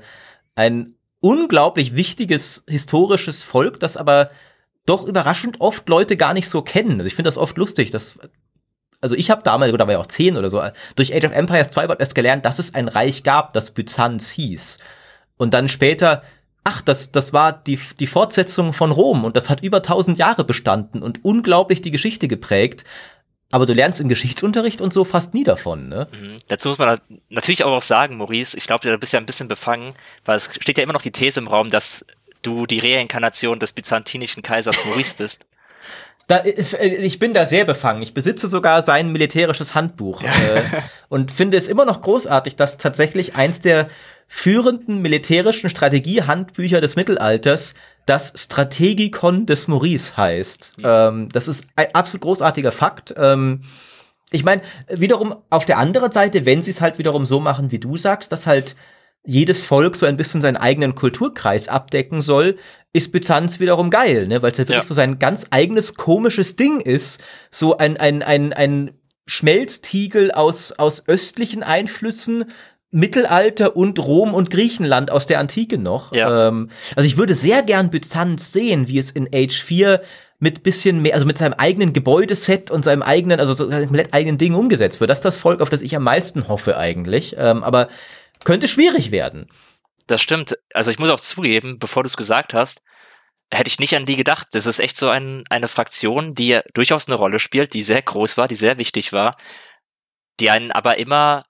ein unglaublich wichtiges historisches Volk, das aber doch überraschend oft Leute gar nicht so kennen. Also ich finde das oft lustig, dass also ich habe damals, oder war ja auch zehn oder so, durch Age of Empires 2 erst gelernt, dass es ein Reich gab, das Byzanz hieß. Und dann später, ach, das, das war die, die Fortsetzung von Rom und das hat über tausend Jahre bestanden und unglaublich die Geschichte geprägt. Aber du lernst im Geschichtsunterricht und so fast nie davon, ne? Mhm. Dazu muss man nat- natürlich auch sagen, Maurice, ich glaube, du bist ja ein bisschen befangen, weil es steht ja immer noch die These im Raum, dass du die Reinkarnation des byzantinischen Kaisers Maurice bist. Da, äh, ich bin da sehr befangen. Ich besitze sogar sein militärisches Handbuch äh, und finde es immer noch großartig, dass tatsächlich eins der führenden militärischen Strategiehandbücher des Mittelalters das Strategikon des Maurice heißt. Ähm, das ist ein absolut großartiger Fakt. Ähm, ich meine, wiederum auf der anderen Seite, wenn sie es halt wiederum so machen, wie du sagst, dass halt jedes Volk so ein bisschen seinen eigenen Kulturkreis abdecken soll, ist Byzanz wiederum geil, ne? Weil es ja wirklich Ja. so sein ganz eigenes komisches Ding ist. So ein, ein, ein, ein Schmelztiegel aus, aus östlichen Einflüssen, Mittelalter und Rom und Griechenland aus der Antike noch. Ja. Ähm, also ich würde sehr gern Byzanz sehen, wie es in Age 4 mit bisschen mehr, also mit seinem eigenen Gebäudeset und seinem eigenen, also so komplett eigenen Ding umgesetzt wird. Das ist das Volk, auf das ich am meisten hoffe eigentlich. Ähm, aber könnte schwierig werden. Das stimmt. Also ich muss auch zugeben, bevor du es gesagt hast, hätte ich nicht an die gedacht. Das ist echt so ein, eine Fraktion, die durchaus eine Rolle spielt, die sehr groß war, die sehr wichtig war, die einen aber immer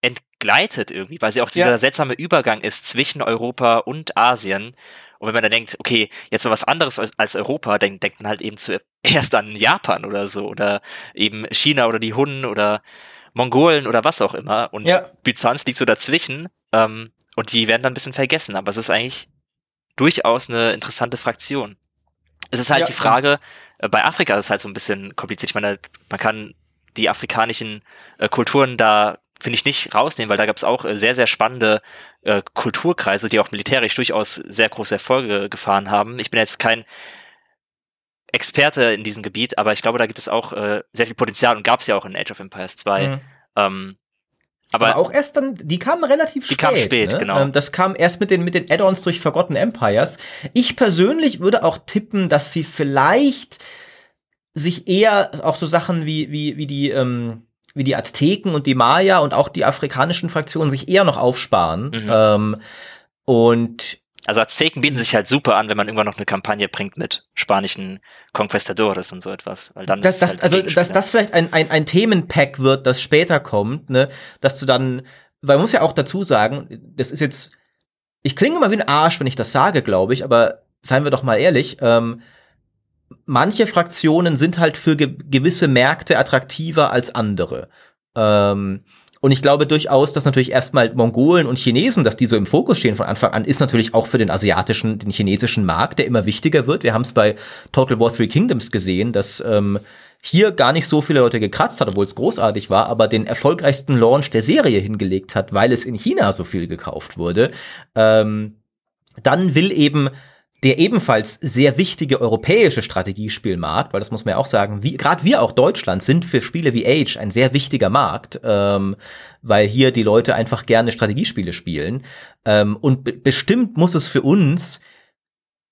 entgleitet irgendwie, weil sie auch dieser Ja. seltsame Übergang ist zwischen Europa und Asien. Und wenn man dann denkt, okay, jetzt mal was anderes als- als Europa, dann denkt man halt eben zuerst an Japan oder so oder eben China oder die Hunnen oder Mongolen oder was auch immer. Und Ja. Byzanz liegt so dazwischen ähm, und die werden dann ein bisschen vergessen. Aber es ist eigentlich durchaus eine interessante Fraktion. Es ist halt Ja, die Frage, äh, bei Afrika ist es halt so ein bisschen kompliziert. Ich meine, man kann die afrikanischen äh, Kulturen da, finde ich, nicht rausnehmen, weil da gab es auch äh, sehr, sehr spannende äh, Kulturkreise, die auch militärisch durchaus sehr große Erfolge gefahren haben. Ich bin jetzt kein Experte in diesem Gebiet, aber ich glaube, da gibt es auch äh, sehr viel Potenzial und gab es ja auch in Age of Empires 2. Mhm. Ähm, Aber, aber, auch erst dann, die kamen relativ Die spät. kamen spät, ne? genau. Ähm, das kam erst mit den, mit den Add-ons durch Forgotten Empires. Ich persönlich würde auch tippen, dass sie vielleicht sich eher auch so Sachen wie, wie, wie die, ähm, wie die Azteken und die Maya und auch die afrikanischen Fraktionen sich eher noch aufsparen. Mhm. Ähm, und also Azteken bieten sich halt super an, wenn man irgendwann noch eine Kampagne bringt mit spanischen Conquistadores und so etwas. Weil dann dass, ist es dass, halt also, dass das vielleicht ein, ein, ein Themenpack wird, das später kommt, ne, dass du dann, weil man muss ja auch dazu sagen, das ist jetzt, ich klinge immer wie ein Arsch, wenn ich das sage, glaube ich, aber seien wir doch mal ehrlich, ähm, manche Fraktionen sind halt für ge gewisse Märkte attraktiver als andere. Ähm, und ich glaube durchaus, dass natürlich erstmal Mongolen und Chinesen, dass die so im Fokus stehen von Anfang an, ist natürlich auch für den asiatischen, den chinesischen Markt, der immer wichtiger wird. Wir haben es bei Total War Three Kingdoms gesehen, dass ähm, hier gar nicht so viele Leute gekratzt hat, obwohl es großartig war, aber den erfolgreichsten Launch der Serie hingelegt hat, weil es in China so viel gekauft wurde. Ähm, dann will eben der ebenfalls sehr wichtige europäische Strategiespielmarkt, weil das muss man ja auch sagen, gerade wir auch Deutschland sind für Spiele wie Age ein sehr wichtiger Markt, ähm, weil hier die Leute einfach gerne Strategiespiele spielen. Ähm, und bestimmt muss es für uns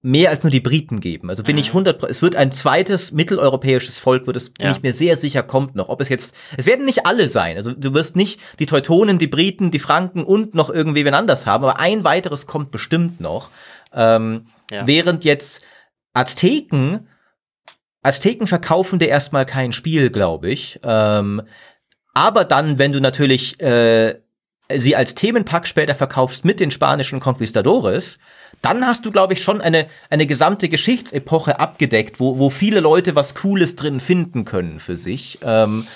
mehr als nur die Briten geben. Also bin mhm. ich 100, es wird ein zweites mitteleuropäisches Volk, wird es, ja. bin ich mir sehr sicher, kommt noch. Ob es jetzt, es werden nicht alle sein. Also du wirst nicht die Teutonen, die Briten, die Franken und noch irgendwie wen anders haben, aber ein weiteres kommt bestimmt noch. Ähm, ja. Während jetzt Azteken, Azteken verkaufen dir erstmal kein Spiel, glaube ich. Ähm, aber dann, wenn du natürlich äh, sie als Themenpack später verkaufst mit den spanischen Conquistadores, dann hast du, glaube ich, schon eine, eine gesamte Geschichtsepoche abgedeckt, wo, wo viele Leute was Cooles drin finden können für sich. Ähm,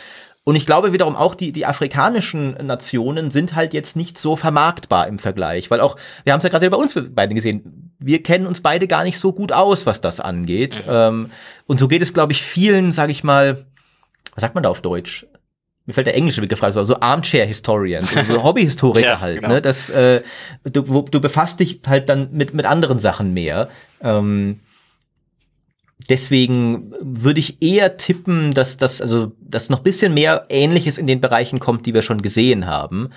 und ich glaube wiederum auch, die, die afrikanischen Nationen sind halt jetzt nicht so vermarktbar im Vergleich, weil auch, wir haben es ja gerade bei uns beide gesehen, wir kennen uns beide gar nicht so gut aus, was das angeht. Mhm. Ähm, und so geht es, glaube ich, vielen, sag ich mal, was sagt man da auf Deutsch? Mir fällt der englische Begriff rein, so Armchair Historians, also so Hobbyhistoriker ja, halt, genau. ne? Das, äh, du, du befasst dich halt dann mit, mit anderen Sachen mehr. Ähm, deswegen würde ich eher tippen, dass das, also, dass noch bisschen mehr Ähnliches in den Bereichen kommt, die wir schon gesehen haben.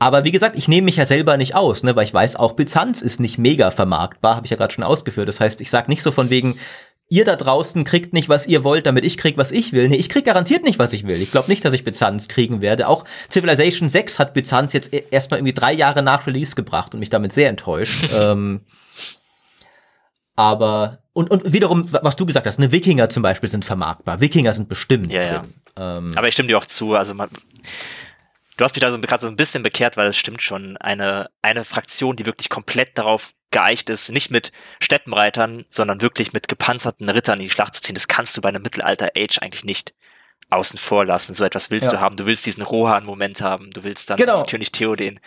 Aber wie gesagt, ich nehme mich ja selber nicht aus, ne, weil ich weiß, auch Byzanz ist nicht mega vermarktbar, habe ich ja gerade schon ausgeführt. Das heißt, ich sage nicht so von wegen, ihr da draußen kriegt nicht, was ihr wollt, damit ich krieg, was ich will. Nee, ich krieg garantiert nicht, was ich will. Ich glaube nicht, dass ich Byzanz kriegen werde. Auch Civilization 6 hat Byzanz jetzt e-, erstmal irgendwie drei Jahre nach Release gebracht und mich damit sehr enttäuscht. ähm, aber und, und wiederum, was du gesagt hast, ne, Wikinger zum Beispiel sind vermarktbar. Wikinger sind bestimmt. Ja, ja. Ähm, Aber ich stimme dir auch zu. Also man, du hast mich da so, gerade so ein bisschen bekehrt, weil es stimmt schon. Eine, eine Fraktion, die wirklich komplett darauf geeicht ist, nicht mit Steppenreitern, sondern wirklich mit gepanzerten Rittern in die Schlacht zu ziehen, das kannst du bei einem Mittelalter-Age eigentlich nicht außen vor lassen. So etwas willst ja. du haben. Du willst diesen Rohan-Moment haben. Du willst dann genau. als König Theoden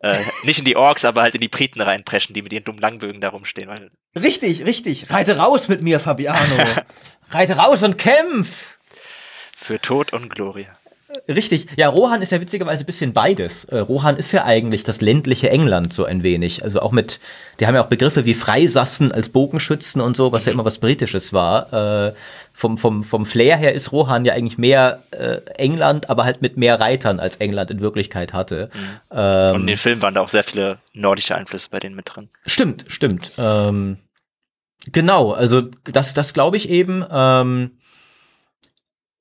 äh, nicht in die Orks, aber halt in die Briten reinpreschen, die mit ihren dummen Langbögen da rumstehen. Richtig, richtig. Reite raus mit mir, Fabiano. Reite raus und kämpf! Für Tod und Glorie. Richtig. Ja, Rohan ist ja witzigerweise ein bisschen beides. Äh, Rohan ist ja eigentlich das ländliche England so ein wenig. Also auch mit, die haben ja auch Begriffe wie Freisassen als Bogenschützen und so, was ja immer was Britisches war. Äh, vom, vom, vom Flair her ist Rohan ja eigentlich mehr äh, England, aber halt mit mehr Reitern als England in Wirklichkeit hatte. Mhm. Ähm, und in den Filmen waren da auch sehr viele nordische Einflüsse bei denen mit drin. Stimmt, stimmt. Ähm, genau, also das, das glaube ich eben. Ähm,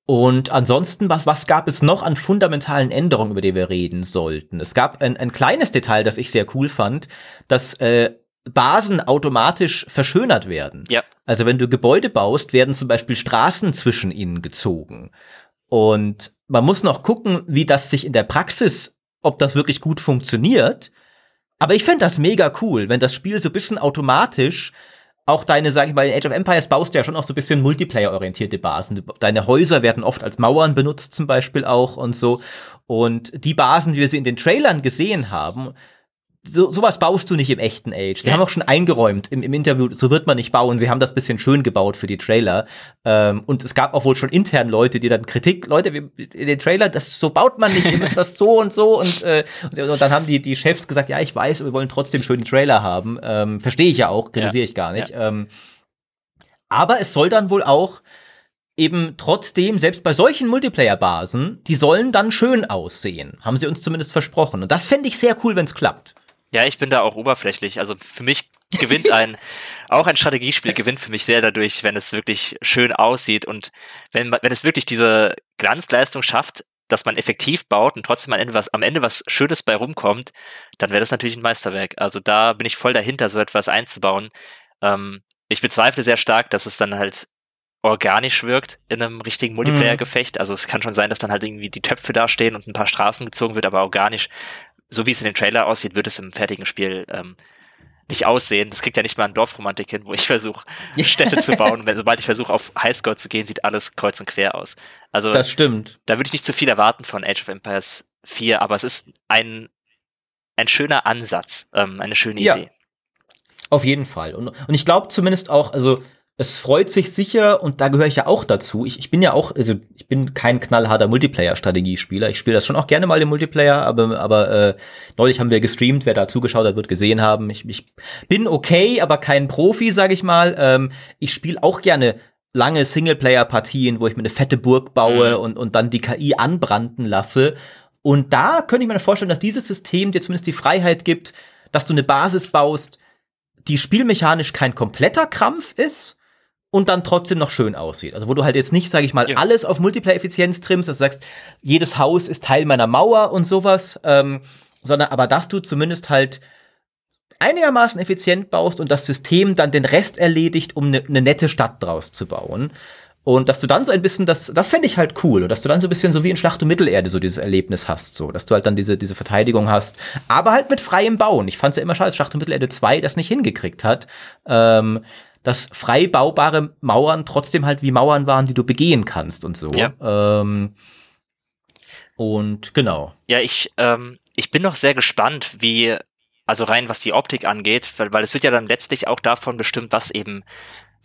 und ansonsten, was, was gab es noch an fundamentalen Änderungen, über die wir reden sollten? Es gab ein, ein kleines Detail, das ich sehr cool fand, dass äh, Basen automatisch verschönert werden. Ja. Also wenn du Gebäude baust, werden zum Beispiel Straßen zwischen ihnen gezogen. Und man muss noch gucken, wie das sich in der Praxis, ob das wirklich gut funktioniert. Aber ich finde das mega cool, wenn das Spiel so ein bisschen automatisch auch deine, sag ich mal, in Age of Empires baust du ja schon auch so ein bisschen Multiplayer-orientierte Basen. Deine Häuser werden oft als Mauern benutzt zum Beispiel auch und so. Und die Basen, wie wir sie in den Trailern gesehen haben, so, sowas baust du nicht im echten Age. Sie ja. haben auch schon eingeräumt im, im Interview, so wird man nicht bauen. Sie haben das bisschen schön gebaut für die Trailer. Ähm, und es gab auch wohl schon intern Leute, die dann Kritik, Leute, wir, den Trailer, das so baut man nicht, ihr müsst das so und so. Und, äh, und, und, dann haben die, die Chefs gesagt, ja, ich weiß, wir wollen trotzdem schönen Trailer haben. Ähm, Verstehe ich ja auch, kritisiere ja. ich gar nicht. Ja. Ähm, aber es soll dann wohl auch eben trotzdem, selbst bei solchen Multiplayer-Basen, die sollen dann schön aussehen. Haben sie uns zumindest versprochen. Und das fände ich sehr cool, wenn es klappt. Ja, ich bin da auch oberflächlich. Also für mich gewinnt ein, auch ein Strategiespiel gewinnt für mich sehr dadurch, wenn es wirklich schön aussieht und wenn, wenn es wirklich diese Glanzleistung schafft, dass man effektiv baut und trotzdem am Ende was, am Ende was Schönes bei rumkommt, dann wäre das natürlich ein Meisterwerk. Also da bin ich voll dahinter, so etwas einzubauen. Ähm, ich bezweifle sehr stark, dass es dann halt organisch wirkt in einem richtigen Multiplayer-Gefecht. Mhm. Also es kann schon sein, dass dann halt irgendwie die Töpfe da stehen und ein paar Straßen gezogen wird, aber organisch so wie es in dem Trailer aussieht, wird es im fertigen Spiel ähm, nicht aussehen. Das kriegt ja nicht mal ein Dorfromantik hin, wo ich versuche, Städte zu bauen. Und sobald ich versuche, auf Highscore zu gehen, sieht alles kreuz und quer aus. Also, das stimmt. Da würde ich nicht zu viel erwarten von Age of Empires 4, aber es ist ein, ein schöner Ansatz, ähm, eine schöne Ja. Idee. Auf jeden Fall. Und, und ich glaube zumindest auch, also es freut sich sicher, und da gehöre ich ja auch dazu. Ich, ich bin ja auch, also ich bin kein knallharter Multiplayer-Strategiespieler. Ich spiele das schon auch gerne mal im Multiplayer, aber, aber äh, neulich haben wir gestreamt, wer da zugeschaut hat, wird gesehen haben. Ich, ich bin okay, aber kein Profi, sag ich mal. Ähm, ich spiele auch gerne lange Singleplayer-Partien, wo ich mir eine fette Burg baue Mhm. und, und dann die KI anbranden lasse. Und da könnte ich mir vorstellen, dass dieses System dir zumindest die Freiheit gibt, dass du eine Basis baust, die spielmechanisch kein kompletter Krampf ist und dann trotzdem noch schön aussieht. Also wo du halt jetzt nicht, sage ich mal, Ja. alles auf Multiplayer-Effizienz trimmst, dass du sagst, jedes Haus ist Teil meiner Mauer und sowas, ähm, sondern aber dass du zumindest halt einigermaßen effizient baust und das System dann den Rest erledigt, um eine ne nette Stadt draus zu bauen. Und dass du dann so ein bisschen, das, das fände ich halt cool. Und dass du dann so ein bisschen so wie in Schlacht um Mittelerde so dieses Erlebnis hast, so. Dass du halt dann diese, diese Verteidigung hast. Aber halt mit freiem Bauen. Ich fand's ja immer schade, dass Schlacht um Mittelerde 2 das nicht hingekriegt hat. Ähm, dass frei baubare Mauern trotzdem halt wie Mauern waren, die du begehen kannst und so. Ja. Ähm, und genau. Ja, ich, ähm, ich bin noch sehr gespannt, wie, also rein was die Optik angeht, weil, weil es wird ja dann letztlich auch davon bestimmt, was eben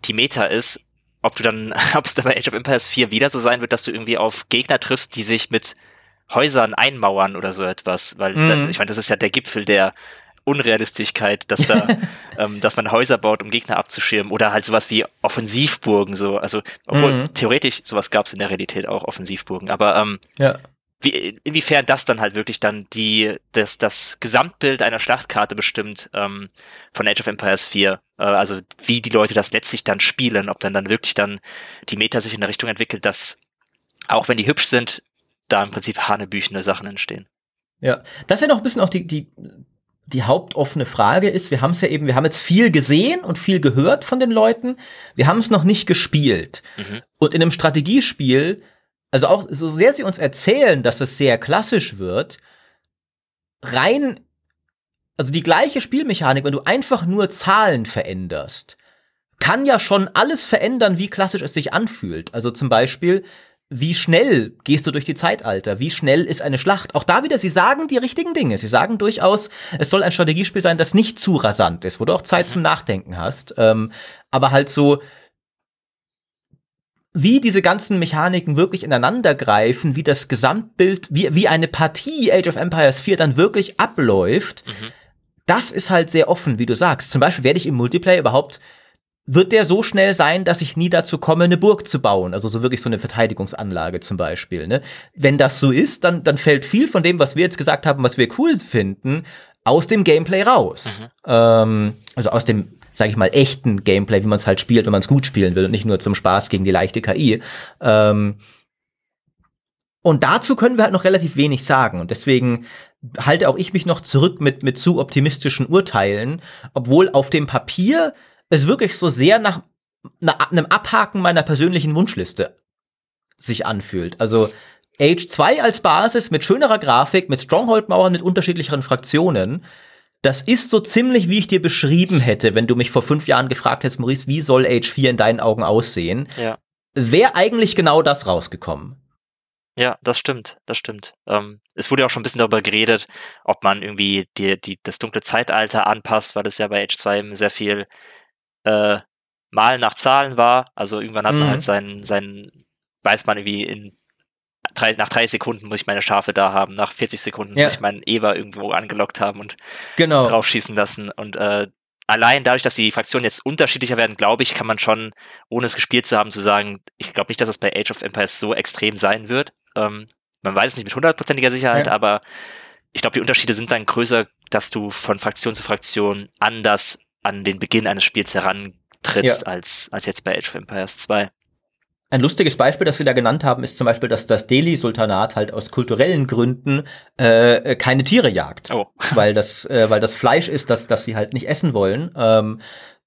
die Meta ist. Ob du dann, ob es dann bei Age of Empires 4 wieder so sein wird, dass du irgendwie auf Gegner triffst, die sich mit Häusern einmauern oder so etwas, weil Mhm. da, ich meine, das ist ja der Gipfel der Unrealistigkeit, dass da, ähm, dass man Häuser baut, um Gegner abzuschirmen oder halt sowas wie Offensivburgen so, also obwohl Mhm. theoretisch sowas gab es in der Realität auch Offensivburgen, aber ähm, Ja. wie, inwiefern das dann halt wirklich dann die, das, das Gesamtbild einer Schlachtkarte bestimmt ähm, von Age of Empires 4. Äh, also wie die Leute das letztlich dann spielen, ob dann dann wirklich dann die Meta sich in der Richtung entwickelt, dass auch wenn die hübsch sind, da im Prinzip hanebüchene Sachen entstehen. Ja, das ist ja noch ein bisschen auch die, die, die hauptoffene Frage ist, wir haben es ja eben, wir haben jetzt viel gesehen und viel gehört von den Leuten, wir haben es noch nicht gespielt. Mhm. Und in einem Strategiespiel, also auch so sehr sie uns erzählen, dass es sehr klassisch wird, rein, also die gleiche Spielmechanik, wenn du einfach nur Zahlen veränderst, kann ja schon alles verändern, wie klassisch es sich anfühlt. Also zum Beispiel, wie schnell gehst du durch die Zeitalter? Wie schnell ist eine Schlacht? Auch da wieder, sie sagen die richtigen Dinge. Sie sagen durchaus, es soll ein Strategiespiel sein, das nicht zu rasant ist, wo du auch Zeit zum Nachdenken hast. Ähm, aber halt so, wie diese ganzen Mechaniken wirklich ineinander greifen, wie das Gesamtbild, wie, wie eine Partie Age of Empires 4 dann wirklich abläuft, Mhm. das ist halt sehr offen, wie du sagst. Zum Beispiel werde ich im Multiplayer überhaupt wird der so schnell sein, dass ich nie dazu komme, eine Burg zu bauen? Also so wirklich so eine Verteidigungsanlage zum Beispiel. Ne? Wenn das so ist, dann, dann fällt viel von dem, was wir jetzt gesagt haben, was wir cool finden, aus dem Gameplay raus. Ähm, also aus dem, sage ich mal, echten Gameplay, wie man es halt spielt, wenn man es gut spielen will und nicht nur zum Spaß gegen die leichte KI. Ähm, und dazu können wir halt noch relativ wenig sagen. Und deswegen halte auch ich mich noch zurück mit, mit zu optimistischen Urteilen, obwohl auf dem Papier es wirklich so sehr nach na, einem Abhaken meiner persönlichen Wunschliste sich anfühlt. Also Age 2 als Basis mit schönerer Grafik, mit Stronghold-Mauern, mit unterschiedlicheren Fraktionen. Das ist so ziemlich, wie ich dir beschrieben hätte, wenn du mich vor fünf Jahren gefragt hättest, Maurice, wie soll Age 4 in deinen Augen aussehen? Ja. Wäre eigentlich genau das rausgekommen. Ja, das stimmt, das stimmt. Ähm, es wurde ja auch schon ein bisschen darüber geredet, ob man irgendwie die, die, das dunkle Zeitalter anpasst, weil es ja bei Age 2 sehr viel äh, Malen nach Zahlen war. Also irgendwann hat man Mhm. halt seinen, seinen, weiß man irgendwie in drei, nach 30 Sekunden muss ich meine Schafe da haben, nach 40 Sekunden Ja. muss ich meinen Eber irgendwo angelockt haben und Genau. draufschießen lassen. Und äh, allein dadurch, dass die Fraktionen jetzt unterschiedlicher werden, glaube ich, kann man schon, ohne es gespielt zu haben, zu sagen, ich glaube nicht, dass es bei Age of Empires so extrem sein wird. Ähm, man weiß es nicht mit hundertprozentiger Sicherheit, Ja. aber ich glaube, die Unterschiede sind dann größer, dass du von Fraktion zu Fraktion anders an den Beginn eines Spiels herantrittst, Ja. als, als jetzt bei Age of Empires 2. Ein lustiges Beispiel, das Sie da genannt haben, ist zum Beispiel, dass das Delhi-Sultanat halt aus kulturellen Gründen äh, keine Tiere jagt. Oh. weil das, äh, weil das Fleisch ist, das, das sie halt nicht essen wollen. Ähm,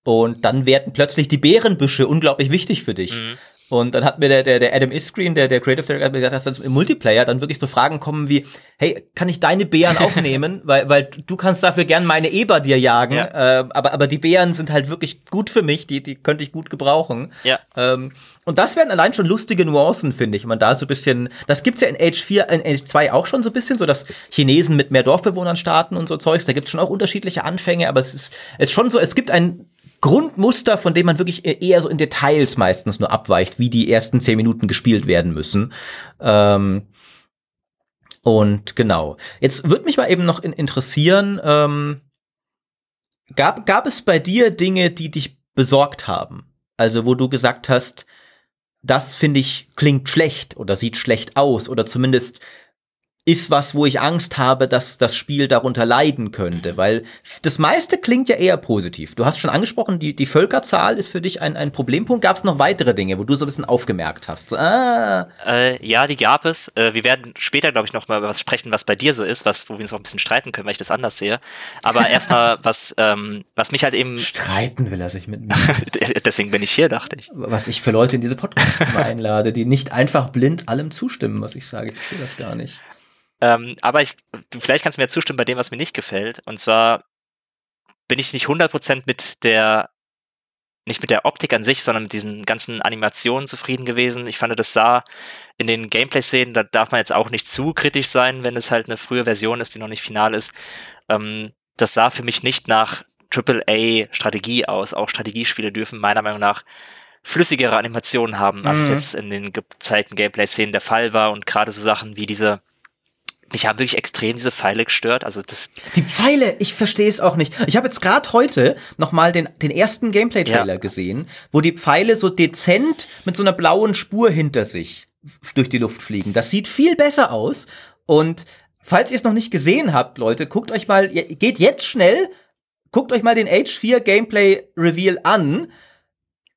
und dann werden plötzlich die Beerenbüsche unglaublich wichtig für dich. Mhm. Und dann hat mir der, der, der Adam Iskreen, der, der Creative Director, gesagt, dass dann im Multiplayer dann wirklich so Fragen kommen wie, hey, kann ich deine Bären auch nehmen? weil, weil du kannst dafür gern meine Eber dir jagen. Ja. Äh, aber, aber die Bären sind halt wirklich gut für mich, die, die könnte ich gut gebrauchen. Ja. Ähm, und das wären allein schon lustige Nuancen, finde ich. Man da so ein bisschen, das gibt's ja in Age 4, in Age 2 auch schon so ein bisschen, so dass Chinesen mit mehr Dorfbewohnern starten und so Zeugs. Da gibt's schon auch unterschiedliche Anfänge, aber es ist, es ist schon so, es gibt ein Grundmuster, von dem man wirklich e-, eher so in Details meistens nur abweicht, wie die ersten zehn Minuten gespielt werden müssen. Ähm, und genau. Jetzt würde mich mal eben noch in, interessieren, ähm, gab, gab es bei dir Dinge, die dich besorgt haben? Also wo du gesagt hast, das finde ich klingt schlecht oder sieht schlecht aus oder zumindest ist was, wo ich Angst habe, dass das Spiel darunter leiden könnte, weil das meiste klingt ja eher positiv. Du hast schon angesprochen, die, die Völkerzahl ist für dich ein, ein Problempunkt. Gab es noch weitere Dinge, wo du so ein bisschen aufgemerkt hast? So, ah. Äh, ja, die gab es. Äh, wir werden später, glaube ich, noch mal über was sprechen, was bei dir so ist, was, wo wir uns auch ein bisschen streiten können, weil ich das anders sehe. Aber erstmal, was, ähm, was mich halt eben. Streiten will er sich mit mir. Deswegen bin ich hier, dachte ich. Was ich für Leute in diese Podcasts einlade, die nicht einfach blind allem zustimmen, was ich sage. Ich verstehe das gar nicht. Ähm, aber ich, vielleicht kannst du mir zustimmen bei dem, was mir nicht gefällt. Und zwar bin ich nicht 100% mit der, nicht mit der Optik an sich, sondern mit diesen ganzen Animationen zufrieden gewesen. Ich fand, das sah in den Gameplay-Szenen, da darf man jetzt auch nicht zu kritisch sein, wenn es halt eine frühe Version ist, die noch nicht final ist. Ähm, das sah für mich nicht nach AAA-Strategie aus. Auch Strategiespiele dürfen meiner Meinung nach flüssigere Animationen haben, als mhm. es jetzt in den gezeigten Gameplay-Szenen der Fall war. Und gerade so Sachen wie diese mich haben wirklich extrem diese Pfeile gestört. Also das die Pfeile, ich verstehe es auch nicht. Ich habe jetzt gerade heute noch mal den den ersten Gameplay-Trailer ja. gesehen, wo die Pfeile so dezent mit so einer blauen Spur hinter sich durch die Luft fliegen. Das sieht viel besser aus. Und falls ihr es noch nicht gesehen habt, Leute, guckt euch mal, geht jetzt schnell, guckt euch mal den Age 4 Gameplay Reveal an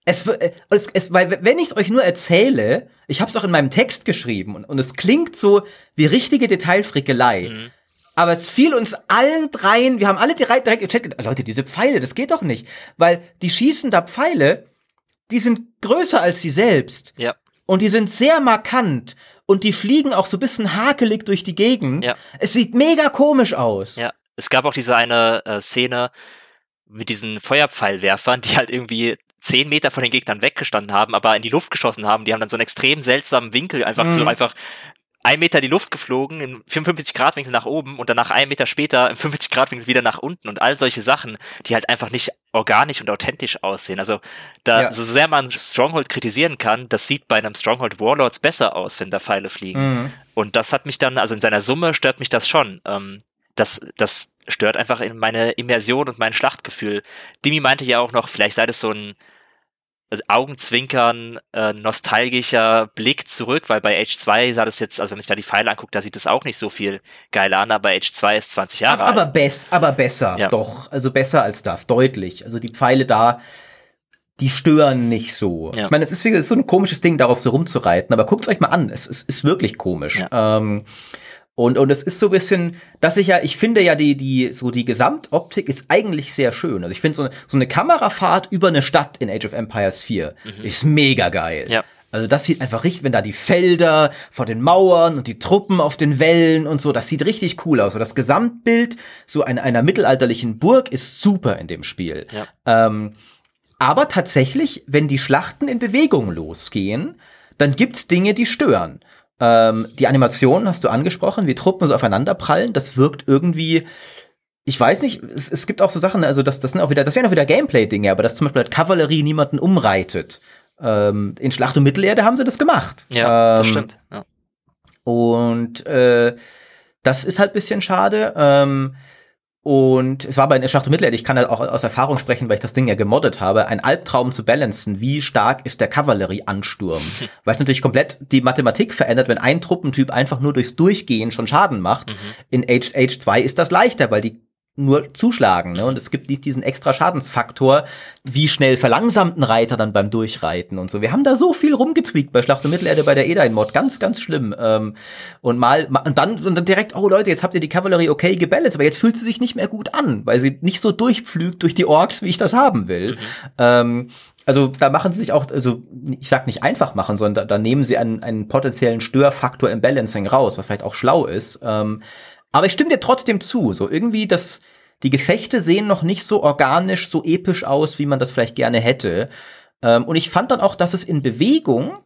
es, äh, es, es, weil wenn ich es euch nur erzähle, ich habe es auch in meinem Text geschrieben und, und es klingt so wie richtige Detailfrickelei. Mhm. Aber es fiel uns allen dreien, wir haben alle direkt, direkt gecheckt, Leute, diese Pfeile, das geht doch nicht. Weil die schießen da Pfeile, die sind größer als sie selbst. Ja. Und die sind sehr markant. Und die fliegen auch so ein bisschen hakelig durch die Gegend. Ja. Es sieht mega komisch aus. Ja. Es gab auch diese eine äh, Szene mit diesen Feuerpfeilwerfern, die halt irgendwie zehn Meter von den Gegnern weggestanden haben, aber in die Luft geschossen haben. Die haben dann so einen extrem seltsamen Winkel, einfach mhm. so einfach ein Meter in die Luft geflogen, in 55 Grad Winkel nach oben und danach ein Meter später im 50 Grad Winkel wieder nach unten und all solche Sachen, die halt einfach nicht organisch und authentisch aussehen. Also da, ja. so sehr man Stronghold kritisieren kann, das sieht bei einem Stronghold Warlords besser aus, wenn da Pfeile fliegen. Mhm. Und das hat mich dann, also in seiner Summe stört mich das schon. Ähm, das, das stört einfach in meine Immersion und mein Schlachtgefühl. Dimi meinte ja auch noch, vielleicht sei das so ein also Augenzwinkern, äh, nostalgischer Blick zurück, weil bei Age 2 sah das jetzt, also wenn sich da die Pfeile anguckt, da sieht das auch nicht so viel geil an, aber Age 2 ist 20 Jahre aber, alt. Aber, best, aber besser, ja. doch. Also besser als das, deutlich. Also die Pfeile da, die stören nicht so. Ja. Ich meine, es ist, wie, es ist so ein komisches Ding, darauf so rumzureiten, aber guckt's euch mal an. Es, es ist wirklich komisch. Ja. Ähm, und, und es ist so ein bisschen, dass ich ja, ich finde ja, die, die, so die Gesamtoptik ist eigentlich sehr schön. Also ich finde so eine, so eine Kamerafahrt über eine Stadt in Age of Empires 4 mhm. ist mega geil. Ja. Also das sieht einfach richtig, wenn da die Felder vor den Mauern und die Truppen auf den Wellen und so, das sieht richtig cool aus. Und das Gesamtbild so einer, einer mittelalterlichen Burg ist super in dem Spiel. Ja. Ähm, aber tatsächlich, wenn die Schlachten in Bewegung losgehen, dann gibt's Dinge, die stören. Ähm, die Animation hast du angesprochen, wie Truppen so aufeinander prallen, das wirkt irgendwie, ich weiß nicht, es, es gibt auch so Sachen, also das, das sind auch wieder, das wären auch wieder Gameplay-Dinge, aber dass zum Beispiel halt Kavallerie niemanden umreitet. Ähm, in Schlacht um Mittelerde haben sie das gemacht. Ja, ähm, das stimmt. Ja. Und äh, das ist halt bisschen schade. Ähm, und es war bei Schlacht um Mittelerde, ich kann halt auch aus Erfahrung sprechen, weil ich das Ding ja gemoddet habe, ein Albtraum zu balancen, wie stark ist der Kavallerieansturm. weil es natürlich komplett die Mathematik verändert, wenn ein Truppentyp einfach nur durchs Durchgehen schon Schaden macht. Mhm. In Age, Age 2 ist das leichter, weil die nur zuschlagen. Ne? Und es gibt nicht diesen extra Schadensfaktor, wie schnell verlangsamt ein Reiter dann beim Durchreiten und so. Wir haben da so viel rumgetweakt bei Schlacht um Mittelerde bei der Edain-Mod. Ganz, ganz schlimm. Ähm, und mal, und dann, und dann direkt, oh Leute, jetzt habt ihr die Kavallerie okay gebalanced, aber jetzt fühlt sie sich nicht mehr gut an, weil sie nicht so durchpflügt durch die Orks, wie ich das haben will. Mhm. Ähm, also da machen sie sich auch, also ich sag nicht einfach machen, sondern da, da nehmen sie einen, einen potenziellen Störfaktor im Balancing raus, was vielleicht auch schlau ist. Ähm, aber ich stimme dir trotzdem zu. So irgendwie das, die Gefechte sehen noch nicht so organisch, so episch aus, wie man das vielleicht gerne hätte. Ähm, und ich fand dann auch, dass es in Bewegung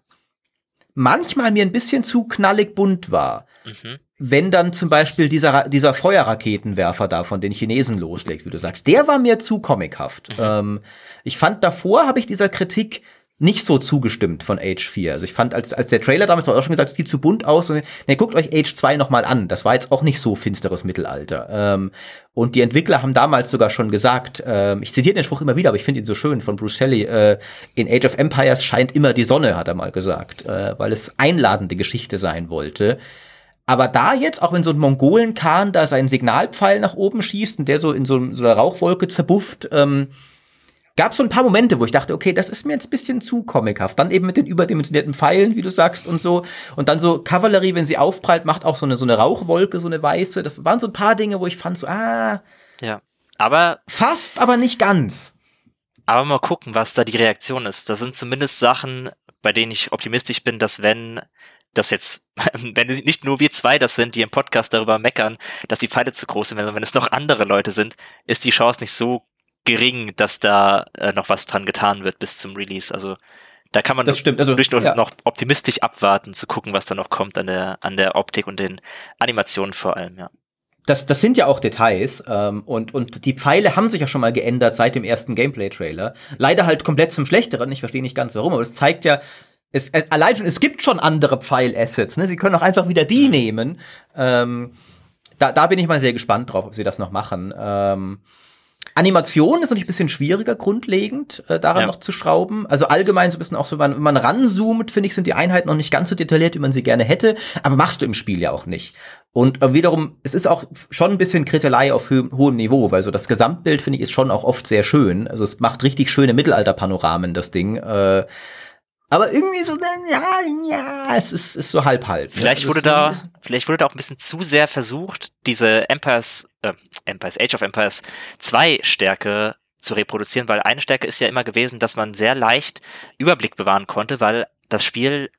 manchmal mir ein bisschen zu knallig bunt war. Mhm. Wenn dann zum Beispiel dieser, dieser Feuerraketenwerfer da von den Chinesen loslegt, wie du sagst, der war mir zu comichaft. Mhm. Ähm, ich fand davor, habe ich dieser Kritik nicht so zugestimmt von Age 4. Also ich fand, als, als der Trailer damals war auch schon gesagt, es sieht zu bunt aus. Und, ne, guckt euch Age 2 noch mal an. Das war jetzt auch nicht so finsteres Mittelalter. Ähm, und die Entwickler haben damals sogar schon gesagt, ähm, ich zitiere den Spruch immer wieder, aber ich finde ihn so schön von Bruce Shelley, äh, in Age of Empires scheint immer die Sonne, hat er mal gesagt, äh, weil es einladende Geschichte sein wollte. Aber da jetzt, auch wenn so ein Mongolenkahn da seinen Signalpfeil nach oben schießt und der so in so, so einer Rauchwolke zerbufft, ähm, gab so ein paar Momente, wo ich dachte, okay, das ist mir jetzt ein bisschen zu comichaft. Dann eben mit den überdimensionierten Pfeilen, wie du sagst und so. Und dann so Kavallerie, wenn sie aufprallt, macht auch so eine, so eine Rauchwolke, so eine weiße. Das waren so ein paar Dinge, wo ich fand so, ah. Ja. Aber. Fast, aber nicht ganz. Aber mal gucken, was da die Reaktion ist. Das sind zumindest Sachen, bei denen ich optimistisch bin, dass wenn das jetzt, wenn nicht nur wir zwei das sind, die im Podcast darüber meckern, dass die Pfeile zu groß sind, sondern wenn es noch andere Leute sind, ist die Chance nicht so gering, dass da äh, noch was dran getan wird bis zum Release. Also da kann man das stimmt. Also, durch ja. noch optimistisch abwarten, zu gucken, was da noch kommt an der, an der Optik und den Animationen vor allem, ja. Das, das sind ja auch Details ähm, und, und die Pfeile haben sich ja schon mal geändert seit dem ersten Gameplay-Trailer. Leider halt komplett zum Schlechteren, ich verstehe nicht ganz warum, aber es zeigt ja, es, allein schon, es gibt schon andere Pfeil-Assets, ne? Sie können auch einfach wieder die mhm. nehmen. Ähm, da, da bin ich mal sehr gespannt drauf, ob sie das noch machen. Ähm, Animation ist natürlich ein bisschen schwieriger grundlegend äh, daran ja. noch zu schrauben. Also allgemein so ein bisschen auch so, wenn man ranzoomt, finde ich, sind die Einheiten noch nicht ganz so detailliert, wie man sie gerne hätte. Aber machst du im Spiel ja auch nicht. Und äh, wiederum, es ist auch schon ein bisschen Krittelei auf ho hohem Niveau, weil so das Gesamtbild, finde ich, ist schon auch oft sehr schön. Also es macht richtig schöne Mittelalterpanoramen, das Ding. Äh, aber irgendwie so, ja, ja, es ist, ist so halb halb. Ne? Vielleicht ne? wurde da, vielleicht wurde da auch ein bisschen zu sehr versucht, diese Empires, äh, Empires, Age of Empires 2 Stärke zu reproduzieren, weil eine Stärke ist ja immer gewesen, dass man sehr leicht Überblick bewahren konnte, weil das Spiel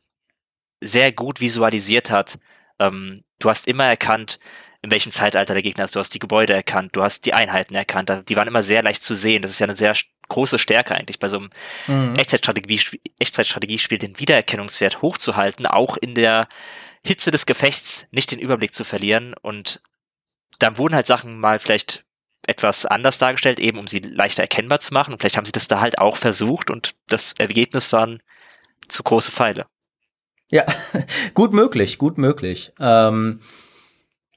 sehr gut visualisiert hat. Ähm, du hast immer erkannt, in welchem Zeitalter der Gegner ist. Du hast die Gebäude erkannt, du hast die Einheiten erkannt. Die waren immer sehr leicht zu sehen. Das ist ja eine sehr große Stärke eigentlich bei so einem mhm. Echtzeitstrategiespiel, Echtzeitstrategiespiel, den Wiedererkennungswert hochzuhalten, auch in der Hitze des Gefechts nicht den Überblick zu verlieren. Und dann wurden halt Sachen mal vielleicht etwas anders dargestellt, eben um sie leichter erkennbar zu machen. Und vielleicht haben sie das da halt auch versucht und das Ergebnis waren zu große Pfeile. Ja, gut möglich, gut möglich. Ähm,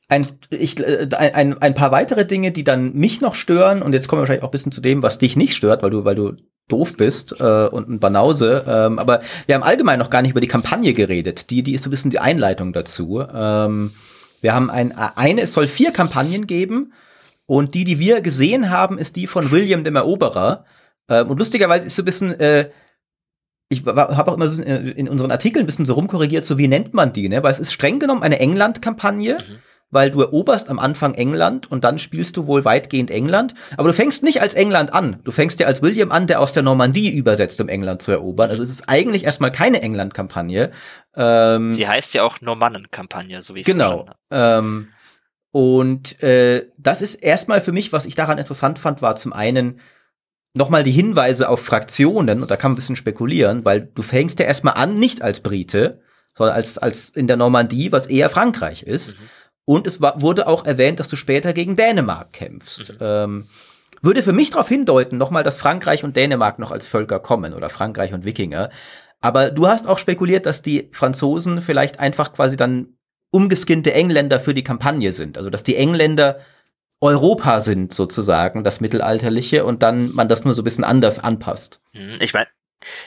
ein, ich, äh, ein, ein paar weitere Dinge, die dann mich noch stören, und jetzt kommen wir wahrscheinlich auch ein bisschen zu dem, was dich nicht stört, weil du, weil du doof bist äh, und ein Banause. Ähm, aber wir haben allgemein noch gar nicht über die Kampagne geredet. Die, die ist so ein bisschen die Einleitung dazu. Ähm, wir haben ein, eine, es soll vier Kampagnen geben. Und die, die wir gesehen haben, ist die von William dem Eroberer. Ähm, und lustigerweise ist so ein bisschen, äh, ich habe auch immer in unseren Artikeln ein bisschen so rumkorrigiert, so wie nennt man die, ne? Weil es ist streng genommen eine England-Kampagne. Mhm weil du eroberst am Anfang England und dann spielst du wohl weitgehend England. Aber du fängst nicht als England an. Du fängst ja als William an, der aus der Normandie übersetzt, um England zu erobern. Also es ist eigentlich erstmal keine England-Kampagne. Ähm, Sie heißt ja auch Normannen-Kampagne, so wie ich es genau. verstanden habe. Ähm, und äh, das ist erstmal für mich, was ich daran interessant fand, war zum einen nochmal die Hinweise auf Fraktionen, und da kann man ein bisschen spekulieren, weil du fängst ja erstmal an, nicht als Brite, sondern als, als in der Normandie, was eher Frankreich ist. Mhm. Und es war, wurde auch erwähnt, dass du später gegen Dänemark kämpfst. Mhm. Ähm, würde für mich darauf hindeuten, nochmal, dass Frankreich und Dänemark noch als Völker kommen oder Frankreich und Wikinger. Aber du hast auch spekuliert, dass die Franzosen vielleicht einfach quasi dann umgeskinnte Engländer für die Kampagne sind. Also dass die Engländer Europa sind sozusagen, das Mittelalterliche, und dann man das nur so ein bisschen anders anpasst. Mhm. Ich meine,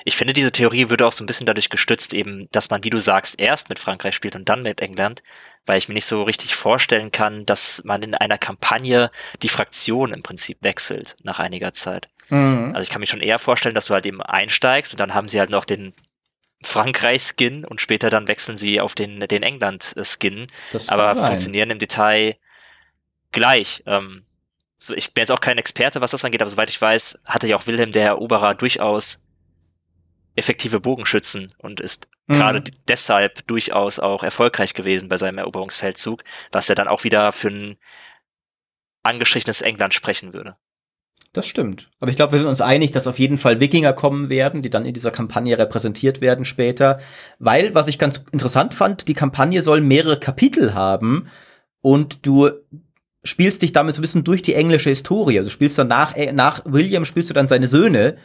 Ich finde, diese Theorie würde auch so ein bisschen dadurch gestützt, eben, dass man, wie du sagst, erst mit Frankreich spielt und dann mit England, weil ich mir nicht so richtig vorstellen kann, dass man in einer Kampagne die Fraktion im Prinzip wechselt nach einiger Zeit. Mhm. Also ich kann mir schon eher vorstellen, dass du halt eben einsteigst und dann haben sie halt noch den Frankreich-Skin und später dann wechseln sie auf den, den England-Skin. Aber sein. funktionieren im Detail gleich. Ähm, so, ich bin jetzt auch kein Experte, was das angeht, aber soweit ich weiß, hatte ja auch Wilhelm der Eroberer durchaus effektive Bogenschützen und ist mhm. gerade deshalb durchaus auch erfolgreich gewesen bei seinem Eroberungsfeldzug, was ja dann auch wieder für ein angestrichenes England sprechen würde. Das stimmt. Aber ich glaube, wir sind uns einig, dass auf jeden Fall Wikinger kommen werden, die dann in dieser Kampagne repräsentiert werden später. Weil, was ich ganz interessant fand, die Kampagne soll mehrere Kapitel haben und du spielst dich damit so ein bisschen durch die englische Historie. Also spielst dann nach, äh, nach William spielst du dann seine Söhne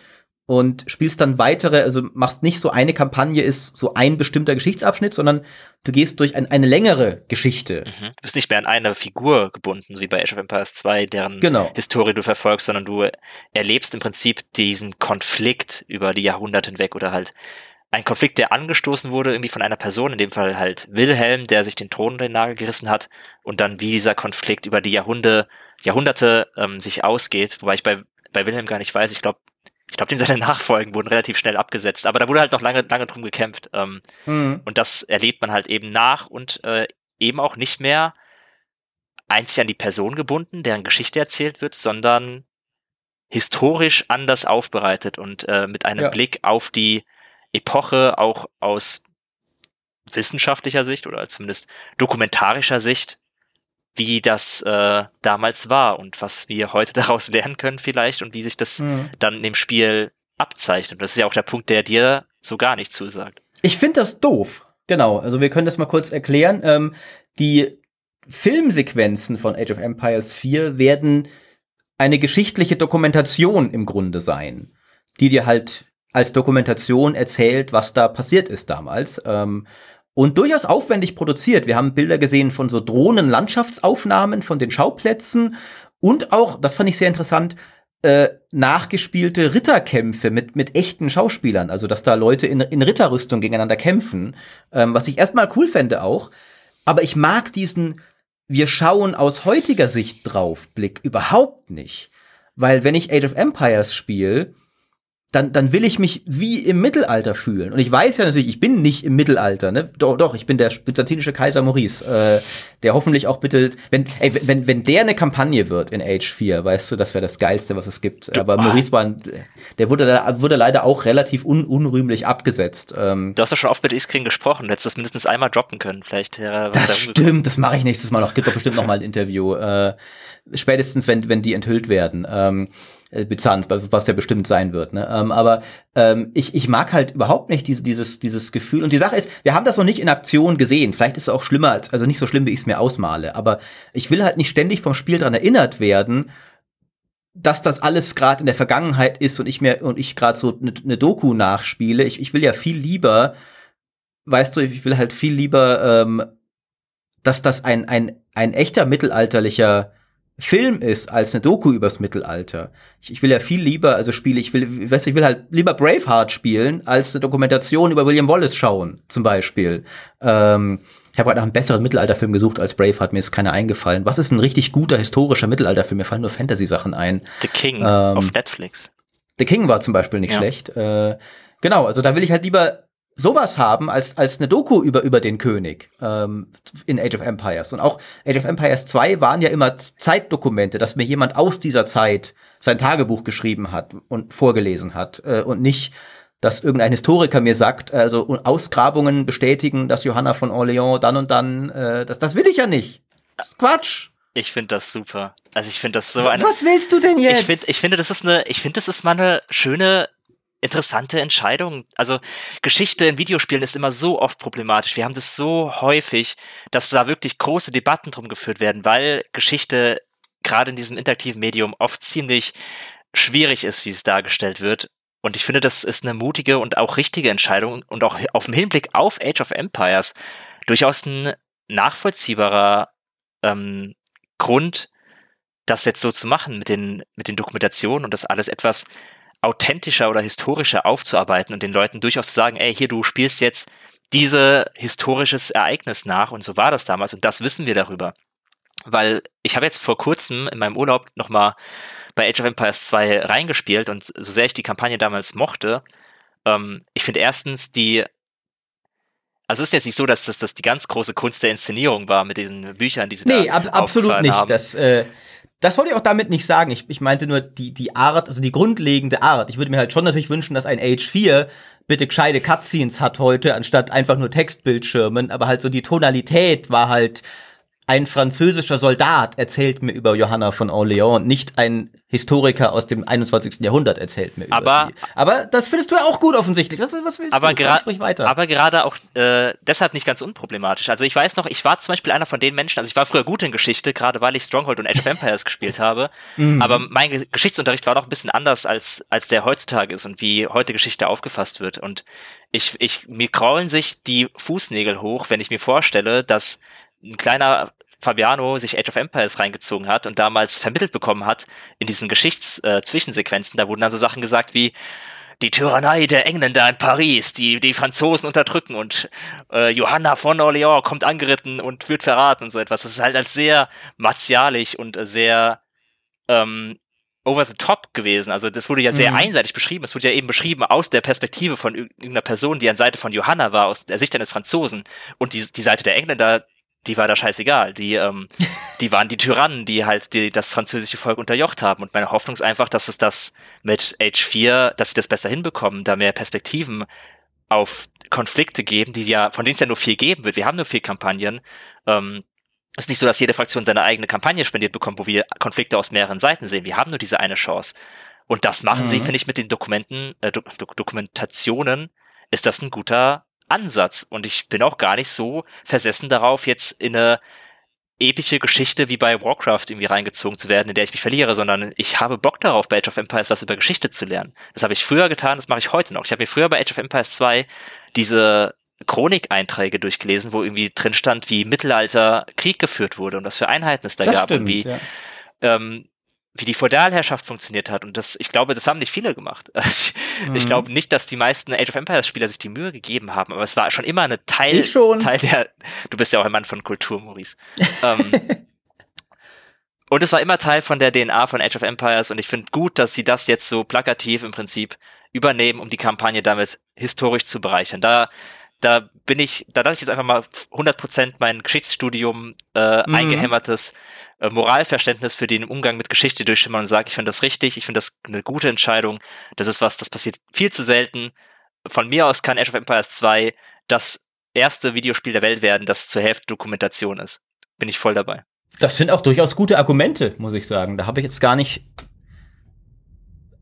und spielst dann weitere, also machst nicht so eine Kampagne ist so ein bestimmter Geschichtsabschnitt, sondern du gehst durch ein, eine längere Geschichte. Mhm. Du bist nicht mehr an eine Figur gebunden, so wie bei Age of Empires 2, deren genau. Historie du verfolgst, sondern du erlebst im Prinzip diesen Konflikt über die Jahrhunderte hinweg oder halt ein Konflikt, der angestoßen wurde, irgendwie von einer Person, in dem Fall halt Wilhelm, der sich den Thron in den Nagel gerissen hat und dann wie dieser Konflikt über die Jahrhunderte, Jahrhunderte ähm, sich ausgeht, wobei ich bei, bei Wilhelm gar nicht weiß, ich glaube, ich glaube, seine Nachfolgen wurden relativ schnell abgesetzt, aber da wurde halt noch lange, lange drum gekämpft. Ähm, mhm. Und das erlebt man halt eben nach und äh, eben auch nicht mehr einzig an die Person gebunden, deren Geschichte erzählt wird, sondern historisch anders aufbereitet und äh, mit einem ja. Blick auf die Epoche auch aus wissenschaftlicher Sicht oder zumindest dokumentarischer Sicht wie das äh, damals war und was wir heute daraus lernen können vielleicht und wie sich das mhm. dann in dem Spiel abzeichnet. Das ist ja auch der Punkt, der dir so gar nicht zusagt. Ich finde das doof. Genau, also wir können das mal kurz erklären. Ähm, die Filmsequenzen von Age of Empires 4 werden eine geschichtliche Dokumentation im Grunde sein, die dir halt als Dokumentation erzählt, was da passiert ist damals. Ähm, und durchaus aufwendig produziert. Wir haben Bilder gesehen von so Drohnen-Landschaftsaufnahmen von den Schauplätzen und auch, das fand ich sehr interessant, äh, nachgespielte Ritterkämpfe mit, mit echten Schauspielern. Also, dass da Leute in, in Ritterrüstung gegeneinander kämpfen, ähm, was ich erstmal cool fände auch. Aber ich mag diesen, wir schauen aus heutiger Sicht drauf Blick überhaupt nicht. Weil wenn ich Age of Empires spiele, dann, dann will ich mich wie im Mittelalter fühlen. Und ich weiß ja natürlich, ich bin nicht im Mittelalter, ne? Doch, doch, ich bin der byzantinische Kaiser Maurice, äh, der hoffentlich auch bitte, wenn, ey, wenn, wenn der eine Kampagne wird in Age 4, weißt du, das wäre das Geilste, was es gibt. Aber Maurice war, ein, der wurde, wurde leider auch relativ un, unrühmlich abgesetzt. Ähm, du hast ja schon oft mit Iskrin gesprochen, hättest das mindestens einmal droppen können, vielleicht. Wäre das da stimmt, das mache ich nächstes Mal noch. Gibt doch bestimmt noch mal ein Interview. Äh, spätestens, wenn, wenn die enthüllt werden. Ähm, äh, Byzanz, was ja bestimmt sein wird. Ne? Ähm, aber ähm, ich, ich mag halt überhaupt nicht diese, dieses, dieses Gefühl. Und die Sache ist, wir haben das noch nicht in Aktion gesehen. Vielleicht ist es auch schlimmer, als, also nicht so schlimm, wie ich es mir ausmale. Aber ich will halt nicht ständig vom Spiel dran erinnert werden, dass das alles gerade in der Vergangenheit ist und ich mir und ich gerade so eine ne Doku nachspiele. Ich, ich will ja viel lieber, weißt du, ich will halt viel lieber, ähm, dass das ein, ein, ein echter mittelalterlicher Film ist als eine Doku übers Mittelalter. Ich, ich will ja viel lieber, also spiele, ich will, weißt du, ich will halt lieber Braveheart spielen, als eine Dokumentation über William Wallace schauen, zum Beispiel. Ähm, ich habe gerade nach einem besseren Mittelalterfilm gesucht als Braveheart, mir ist keiner eingefallen. Was ist ein richtig guter historischer Mittelalterfilm? Mir fallen nur Fantasy-Sachen ein. The King ähm, auf Netflix. The King war zum Beispiel nicht ja. schlecht. Äh, genau, also da will ich halt lieber sowas haben als, als eine Doku über, über den König ähm, in Age of Empires. Und auch Age of Empires 2 waren ja immer Zeitdokumente, dass mir jemand aus dieser Zeit sein Tagebuch geschrieben hat und vorgelesen hat äh, und nicht dass irgendein Historiker mir sagt, also Ausgrabungen bestätigen, dass Johanna von Orleans dann und dann, äh, das, das will ich ja nicht. Das ist Quatsch. Ich finde das super. Also ich finde das so eine. Was willst du denn jetzt? Ich finde, ich finde, das ist eine, ich finde, das ist mal eine schöne interessante Entscheidung. Also Geschichte in Videospielen ist immer so oft problematisch. Wir haben das so häufig, dass da wirklich große Debatten drum geführt werden, weil Geschichte gerade in diesem interaktiven Medium oft ziemlich schwierig ist, wie es dargestellt wird. Und ich finde, das ist eine mutige und auch richtige Entscheidung und auch auf dem Hinblick auf Age of Empires durchaus ein nachvollziehbarer ähm, Grund, das jetzt so zu machen mit den, mit den Dokumentationen und das alles etwas authentischer oder historischer aufzuarbeiten und den Leuten durchaus zu sagen, ey, hier, du spielst jetzt diese historisches Ereignis nach und so war das damals und das wissen wir darüber. Weil ich habe jetzt vor kurzem in meinem Urlaub nochmal bei Age of Empires 2 reingespielt und so sehr ich die Kampagne damals mochte, ähm, ich finde erstens die also es ist jetzt nicht so, dass das, das die ganz große Kunst der Inszenierung war mit diesen Büchern, die sie nee, da ab, absolut nicht. haben. Das, äh, das wollte ich auch damit nicht sagen. Ich, ich meinte nur die, die Art, also die grundlegende Art. Ich würde mir halt schon natürlich wünschen, dass ein Age 4 bitte gescheite Cutscenes hat heute, anstatt einfach nur Textbildschirmen. Aber halt so die Tonalität war halt ein französischer Soldat erzählt mir über Johanna von Orléans, nicht ein Historiker aus dem 21. Jahrhundert erzählt mir über aber, sie. Aber das findest du ja auch gut offensichtlich. Was, was willst aber du? Sprich weiter. Aber gerade auch äh, deshalb nicht ganz unproblematisch. Also ich weiß noch, ich war zum Beispiel einer von den Menschen, also ich war früher gut in Geschichte, gerade weil ich Stronghold und Age of Empires gespielt habe. Mhm. Aber mein Geschichtsunterricht war doch ein bisschen anders, als, als der heutzutage ist und wie heute Geschichte aufgefasst wird. Und ich, ich, mir kraulen sich die Fußnägel hoch, wenn ich mir vorstelle, dass ein kleiner Fabiano sich Age of Empires reingezogen hat und damals vermittelt bekommen hat in diesen Geschichtszwischensequenzen. Äh, da wurden dann so Sachen gesagt wie die Tyrannei der Engländer in Paris, die die Franzosen unterdrücken und äh, Johanna von Orléans kommt angeritten und wird verraten und so etwas. Das ist halt als sehr martialisch und sehr ähm, over the top gewesen. Also das wurde ja sehr mhm. einseitig beschrieben. Es wurde ja eben beschrieben aus der Perspektive von irgendeiner Person, die an Seite von Johanna war, aus der Sicht eines Franzosen. Und die, die Seite der Engländer, die war da scheißegal. Die, ähm, die waren die Tyrannen, die halt die, das französische Volk unterjocht haben. Und meine Hoffnung ist einfach, dass es das mit Age 4, dass sie das besser hinbekommen, da mehr Perspektiven auf Konflikte geben, die ja, von denen es ja nur vier geben wird. Wir haben nur vier Kampagnen. Ähm, es ist nicht so, dass jede Fraktion seine eigene Kampagne spendiert bekommt, wo wir Konflikte aus mehreren Seiten sehen. Wir haben nur diese eine Chance. Und das machen mhm. sie, finde ich, mit den Dokumenten, äh, Do Dokumentationen, ist das ein guter Ansatz. Und ich bin auch gar nicht so versessen darauf, jetzt in eine epische Geschichte wie bei Warcraft irgendwie reingezogen zu werden, in der ich mich verliere, sondern ich habe Bock darauf, bei Age of Empires was über Geschichte zu lernen. Das habe ich früher getan, das mache ich heute noch. Ich habe mir früher bei Age of Empires 2 diese Chronikeinträge durchgelesen, wo irgendwie drin stand, wie Mittelalter Krieg geführt wurde und was für Einheiten es da das gab stimmt, und wie ja. ähm, wie die Feudalherrschaft funktioniert hat. Und das, ich glaube, das haben nicht viele gemacht. ich, mhm. ich glaube nicht, dass die meisten Age of Empires Spieler sich die Mühe gegeben haben, aber es war schon immer eine Teil, Teil der, du bist ja auch ein Mann von Kultur, Maurice. ähm, und es war immer Teil von der DNA von Age of Empires und ich finde gut, dass sie das jetzt so plakativ im Prinzip übernehmen, um die Kampagne damit historisch zu bereichern. Da, da bin ich, da lasse ich jetzt einfach mal 100% mein Geschichtsstudium äh, mhm. eingehämmertes äh, Moralverständnis für den Umgang mit Geschichte durchschimmern und sage, ich finde das richtig, ich finde das eine gute Entscheidung. Das ist was, das passiert viel zu selten. Von mir aus kann Age of Empires 2 das erste Videospiel der Welt werden, das zur Hälfte Dokumentation ist. Bin ich voll dabei. Das sind auch durchaus gute Argumente, muss ich sagen. Da habe ich jetzt gar nicht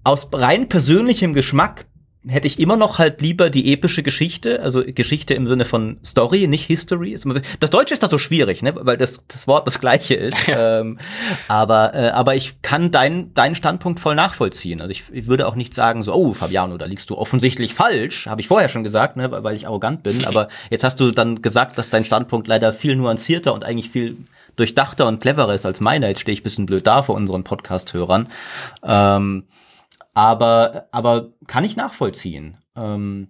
aus rein persönlichem Geschmack hätte ich immer noch halt lieber die epische Geschichte, also Geschichte im Sinne von Story, nicht History. Das Deutsche ist da so schwierig, ne? weil das, das Wort das gleiche ist. ähm, aber, äh, aber ich kann deinen deinen Standpunkt voll nachvollziehen. Also ich, ich würde auch nicht sagen, so, oh, Fabiano, da liegst du offensichtlich falsch. Habe ich vorher schon gesagt, ne? weil ich arrogant bin. aber jetzt hast du dann gesagt, dass dein Standpunkt leider viel nuancierter und eigentlich viel durchdachter und cleverer ist als meiner. Jetzt stehe ich bisschen blöd da vor unseren Podcast-Hörern. Ähm, aber, aber kann ich nachvollziehen. Ähm,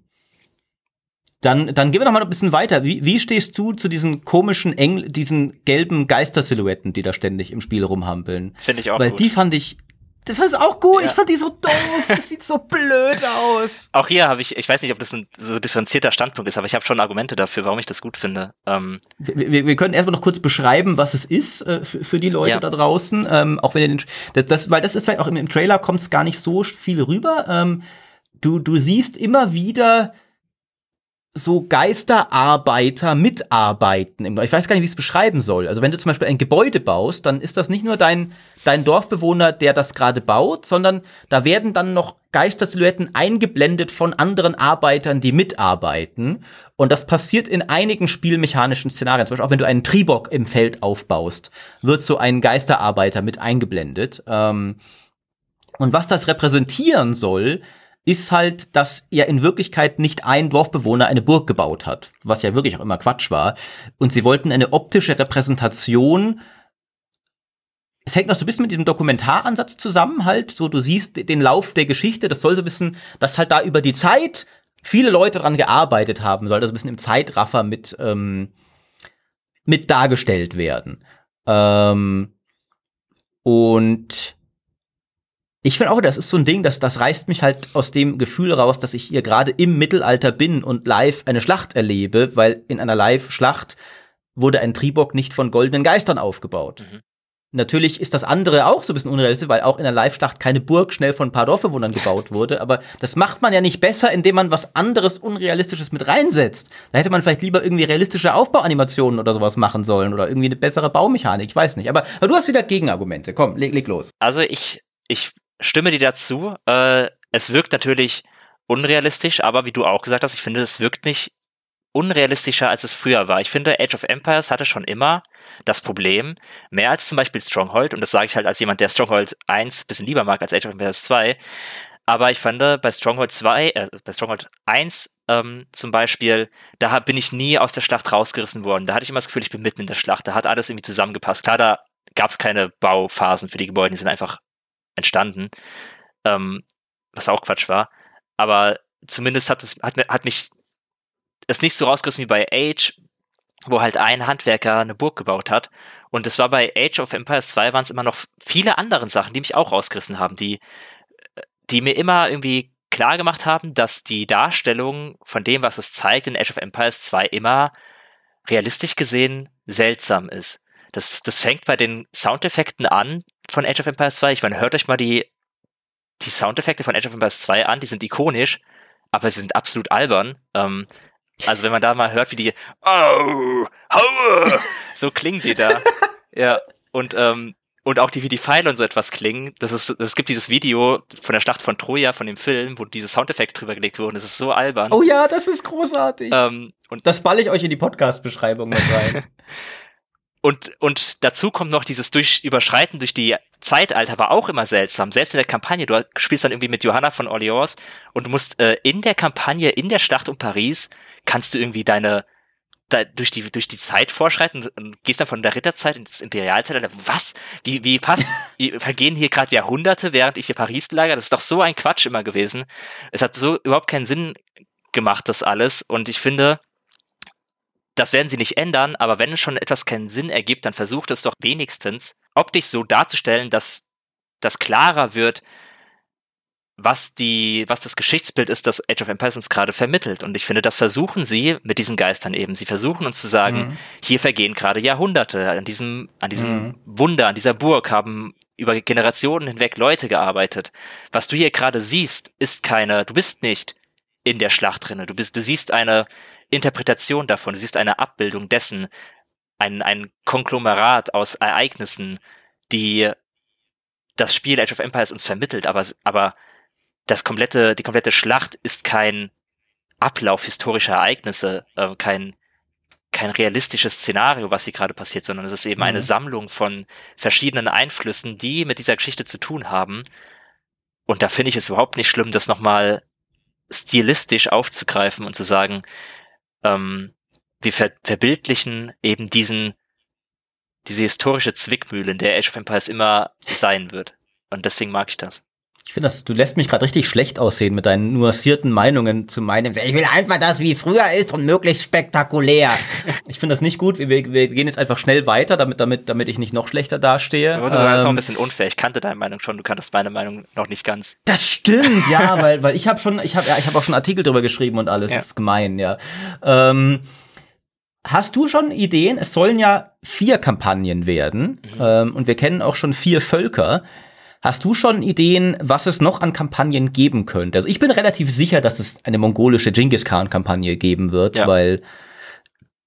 dann, dann gehen wir noch mal ein bisschen weiter. Wie, wie stehst du zu diesen komischen, Engl diesen gelben Geistersilhouetten, die da ständig im Spiel rumhampeln? Finde ich auch Weil gut. die fand ich, das ich auch gut. Ja. Ich fand die so doof. Das sieht so blöd aus. Auch hier habe ich, ich weiß nicht, ob das ein so differenzierter Standpunkt ist, aber ich habe schon Argumente dafür, warum ich das gut finde. Ähm wir, wir, können erstmal noch kurz beschreiben, was es ist äh, für, für, die Leute ja. da draußen. Ähm, auch wenn ihr den, das, das, weil das ist halt auch im, im Trailer kommt es gar nicht so viel rüber. Ähm, du, du siehst immer wieder so Geisterarbeiter mitarbeiten. Ich weiß gar nicht, wie ich es beschreiben soll. Also wenn du zum Beispiel ein Gebäude baust, dann ist das nicht nur dein, dein Dorfbewohner, der das gerade baut, sondern da werden dann noch Geistersilhouetten eingeblendet von anderen Arbeitern, die mitarbeiten. Und das passiert in einigen spielmechanischen Szenarien. Zum Beispiel auch wenn du einen Tribok im Feld aufbaust, wird so ein Geisterarbeiter mit eingeblendet. Ähm, und was das repräsentieren soll, ist halt, dass ja in Wirklichkeit nicht ein Dorfbewohner eine Burg gebaut hat, was ja wirklich auch immer Quatsch war. Und sie wollten eine optische Repräsentation es hängt noch so ein bisschen mit diesem Dokumentaransatz zusammen, halt, so du siehst den Lauf der Geschichte, das soll so ein bisschen, dass halt da über die Zeit viele Leute dran gearbeitet haben, soll das ein bisschen im Zeitraffer mit, ähm, mit dargestellt werden. Ähm, und ich finde auch, das ist so ein Ding, das, das reißt mich halt aus dem Gefühl raus, dass ich hier gerade im Mittelalter bin und live eine Schlacht erlebe, weil in einer Live-Schlacht wurde ein Tribok nicht von goldenen Geistern aufgebaut. Mhm. Natürlich ist das andere auch so ein bisschen unrealistisch, weil auch in der Live-Schlacht keine Burg schnell von ein paar Dorfbewohnern gebaut wurde. Aber das macht man ja nicht besser, indem man was anderes Unrealistisches mit reinsetzt. Da hätte man vielleicht lieber irgendwie realistische Aufbauanimationen oder sowas machen sollen oder irgendwie eine bessere Baumechanik. Ich weiß nicht. Aber, aber du hast wieder Gegenargumente. Komm, leg, leg los. Also ich, ich stimme dir dazu. Äh, es wirkt natürlich unrealistisch, aber wie du auch gesagt hast, ich finde, es wirkt nicht unrealistischer, als es früher war. Ich finde, Age of Empires hatte schon immer das Problem, mehr als zum Beispiel Stronghold, und das sage ich halt als jemand, der Stronghold 1 bisschen lieber mag als Age of Empires 2, aber ich fand bei Stronghold 2, äh, bei Stronghold 1 ähm, zum Beispiel, da bin ich nie aus der Schlacht rausgerissen worden. Da hatte ich immer das Gefühl, ich bin mitten in der Schlacht. Da hat alles irgendwie zusammengepasst. Klar, da gab es keine Bauphasen für die Gebäude, die sind einfach entstanden, ähm, was auch Quatsch war. Aber zumindest hat, es, hat, hat mich es nicht so rausgerissen wie bei Age, wo halt ein Handwerker eine Burg gebaut hat. Und es war bei Age of Empires 2 waren es immer noch viele andere Sachen, die mich auch rausgerissen haben, die, die mir immer irgendwie klar gemacht haben, dass die Darstellung von dem, was es zeigt in Age of Empires 2 immer realistisch gesehen seltsam ist. Das, das fängt bei den Soundeffekten an von Age of Empires 2. Ich meine, hört euch mal die, die Soundeffekte von Age of Empires 2 an, die sind ikonisch, aber sie sind absolut albern. Ähm, also wenn man da mal hört, wie die oh, haue, so klingen die da. ja. Und, ähm, und auch die, wie die Pfeile und so etwas klingen. Das ist, es gibt dieses Video von der Schlacht von Troja, von dem Film, wo diese Soundeffekte drüber gelegt wurden. Das ist so albern. Oh ja, das ist großartig. Ähm, und das balle ich euch in die Podcast-Beschreibung mit rein. und, und dazu kommt noch dieses durch, Überschreiten durch die Zeitalter war auch immer seltsam. Selbst in der Kampagne, du spielst dann irgendwie mit Johanna von Orleans und du musst äh, in der Kampagne, in der Schlacht um Paris, kannst du irgendwie deine da, durch die durch die Zeit vorschreiten und gehst dann von der Ritterzeit ins Imperialzeitalter. Was? Wie wie passt? Wie, vergehen hier gerade Jahrhunderte, während ich hier Paris belagere? Das ist doch so ein Quatsch immer gewesen. Es hat so überhaupt keinen Sinn gemacht, das alles. Und ich finde, das werden sie nicht ändern, aber wenn es schon etwas keinen Sinn ergibt, dann versucht es doch wenigstens optisch so darzustellen, dass das klarer wird, was die, was das Geschichtsbild ist, das Age of Empires uns gerade vermittelt. Und ich finde, das versuchen sie mit diesen Geistern eben. Sie versuchen uns zu sagen, mhm. hier vergehen gerade Jahrhunderte. An diesem, an diesem mhm. Wunder, an dieser Burg haben über Generationen hinweg Leute gearbeitet. Was du hier gerade siehst, ist keine, du bist nicht in der Schlacht drinne. Du bist, du siehst eine Interpretation davon, du siehst eine Abbildung dessen, ein, ein Konglomerat aus Ereignissen, die das Spiel Age of Empires uns vermittelt, aber, aber das komplette, die komplette Schlacht ist kein Ablauf historischer Ereignisse, äh, kein, kein realistisches Szenario, was hier gerade passiert, sondern es ist eben mhm. eine Sammlung von verschiedenen Einflüssen, die mit dieser Geschichte zu tun haben. Und da finde ich es überhaupt nicht schlimm, das nochmal stilistisch aufzugreifen und zu sagen, ähm, wir ver verbildlichen eben diesen, diese historische Zwickmühle, in der Age of Empires immer sein wird. Und deswegen mag ich das. Ich finde, du lässt mich gerade richtig schlecht aussehen mit deinen nuancierten Meinungen zu meinem. Ich will einfach, dass wie früher ist und möglichst spektakulär. ich finde das nicht gut. Wir, wir, gehen jetzt einfach schnell weiter, damit, damit, damit ich nicht noch schlechter dastehe. Aber ähm, das ist auch ein bisschen unfair. Ich kannte deine Meinung schon. Du kanntest meine Meinung noch nicht ganz. Das stimmt, ja, weil, weil ich habe schon, ich habe, ja, ich habe auch schon Artikel drüber geschrieben und alles. Ja. Das ist gemein, ja. Ähm, Hast du schon Ideen? Es sollen ja vier Kampagnen werden mhm. ähm, und wir kennen auch schon vier Völker. Hast du schon Ideen, was es noch an Kampagnen geben könnte? Also ich bin relativ sicher, dass es eine mongolische Genghis Khan-Kampagne geben wird, ja. weil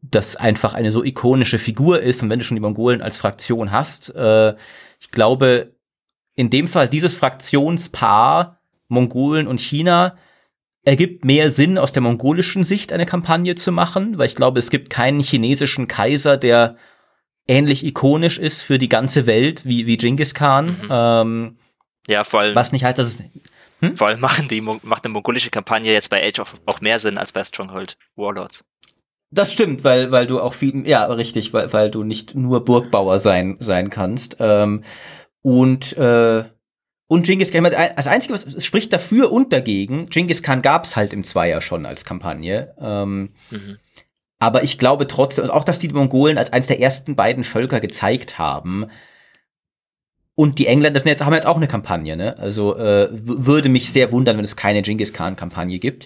das einfach eine so ikonische Figur ist und wenn du schon die Mongolen als Fraktion hast, äh, ich glaube, in dem Fall dieses Fraktionspaar Mongolen und China ergibt mehr Sinn aus der mongolischen Sicht eine Kampagne zu machen, weil ich glaube, es gibt keinen chinesischen Kaiser, der ähnlich ikonisch ist für die ganze Welt wie, wie Genghis Khan. Mhm. Ähm, ja, vor allem. Was nicht heißt, dass es. Hm? Vor allem machen die, macht eine mongolische Kampagne jetzt bei Age of auch mehr Sinn als bei Stronghold Warlords. Das stimmt, weil, weil du auch viel, ja, richtig, weil, weil du nicht nur Burgbauer sein, sein kannst. Ähm, und, äh, und Genghis Khan, das Einzige, was spricht dafür und dagegen, Genghis Khan gab's halt im Zweier schon als Kampagne. Ähm, mhm. Aber ich glaube trotzdem, auch dass die Mongolen als eines der ersten beiden Völker gezeigt haben, und die Engländer sind jetzt, haben jetzt auch eine Kampagne, ne? Also äh, würde mich sehr wundern, wenn es keine Genghis Khan-Kampagne gibt.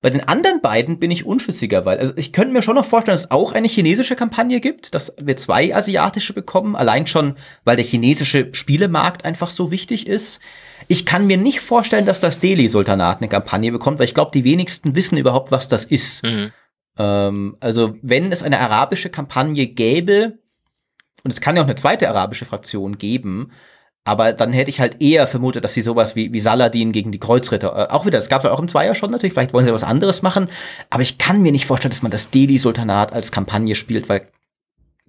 Bei den anderen beiden bin ich unschlüssiger, weil also ich könnte mir schon noch vorstellen, dass es auch eine chinesische Kampagne gibt, dass wir zwei asiatische bekommen, allein schon, weil der chinesische Spielemarkt einfach so wichtig ist. Ich kann mir nicht vorstellen, dass das Delhi-Sultanat eine Kampagne bekommt, weil ich glaube, die wenigsten wissen überhaupt, was das ist. Mhm. Ähm, also wenn es eine arabische Kampagne gäbe, und es kann ja auch eine zweite arabische Fraktion geben, aber dann hätte ich halt eher vermutet, dass sie sowas wie, wie Saladin gegen die Kreuzritter, äh, auch wieder, das gab es auch im Zweier schon natürlich, vielleicht wollen sie was anderes machen, aber ich kann mir nicht vorstellen, dass man das Delhi-Sultanat als Kampagne spielt, weil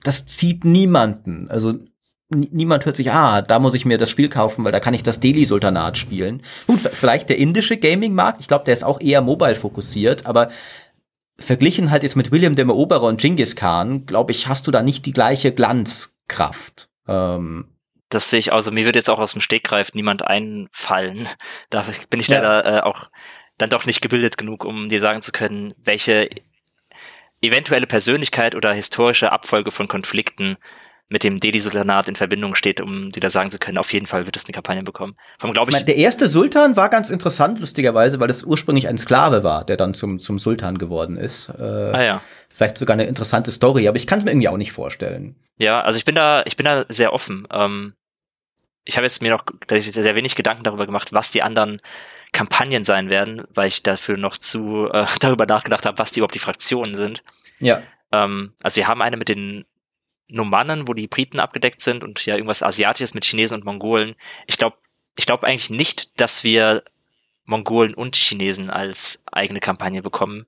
das zieht niemanden. Also niemand hört sich, ah, da muss ich mir das Spiel kaufen, weil da kann ich das Delhi-Sultanat spielen. Gut, vielleicht der indische Gaming-Markt, ich glaube, der ist auch eher mobile fokussiert, aber verglichen halt jetzt mit William dem Eroberer und Genghis Khan, glaube ich, hast du da nicht die gleiche Glanzkraft. Ähm, das sehe ich, also mir wird jetzt auch aus dem Stegreif niemand einfallen. Da bin ich leider ja. äh, auch dann doch nicht gebildet genug, um dir sagen zu können, welche eventuelle Persönlichkeit oder historische Abfolge von Konflikten mit dem Delhi-Sultanat in Verbindung steht, um dir da sagen zu können, auf jeden Fall wird es eine Kampagne bekommen. Vom, glaub ich, der erste Sultan war ganz interessant, lustigerweise, weil das ursprünglich ein Sklave war, der dann zum, zum Sultan geworden ist. Äh, ah ja. Vielleicht sogar eine interessante Story, aber ich kann es mir irgendwie auch nicht vorstellen. Ja, also ich bin da, ich bin da sehr offen. Ähm, ich habe jetzt mir noch sehr wenig Gedanken darüber gemacht, was die anderen Kampagnen sein werden, weil ich dafür noch zu äh, darüber nachgedacht habe, was die überhaupt die Fraktionen sind. Ja. Ähm, also wir haben eine mit den Nomannen, wo die Briten abgedeckt sind und ja irgendwas Asiatisches mit Chinesen und Mongolen. Ich glaube, ich glaube eigentlich nicht, dass wir Mongolen und Chinesen als eigene Kampagne bekommen.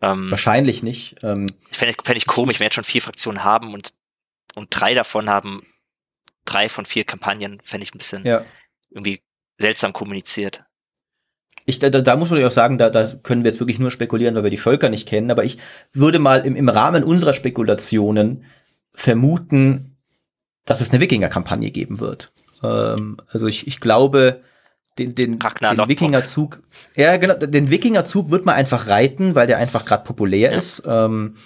Ähm, Wahrscheinlich nicht. Ähm, Fände ich, fänd ich komisch, wenn wir jetzt schon vier Fraktionen haben und, und drei davon haben drei von vier Kampagnen, fände ich ein bisschen ja. irgendwie seltsam kommuniziert. Ich, da, da muss man auch sagen, da, da können wir jetzt wirklich nur spekulieren, weil wir die Völker nicht kennen, aber ich würde mal im, im Rahmen unserer Spekulationen vermuten, dass es eine Wikinger-Kampagne geben wird. Ähm, also ich, ich glaube, den, den, den Wikingerzug, ja genau, den Wikingerzug wird man einfach reiten, weil der einfach gerade populär ja. ist. Ähm,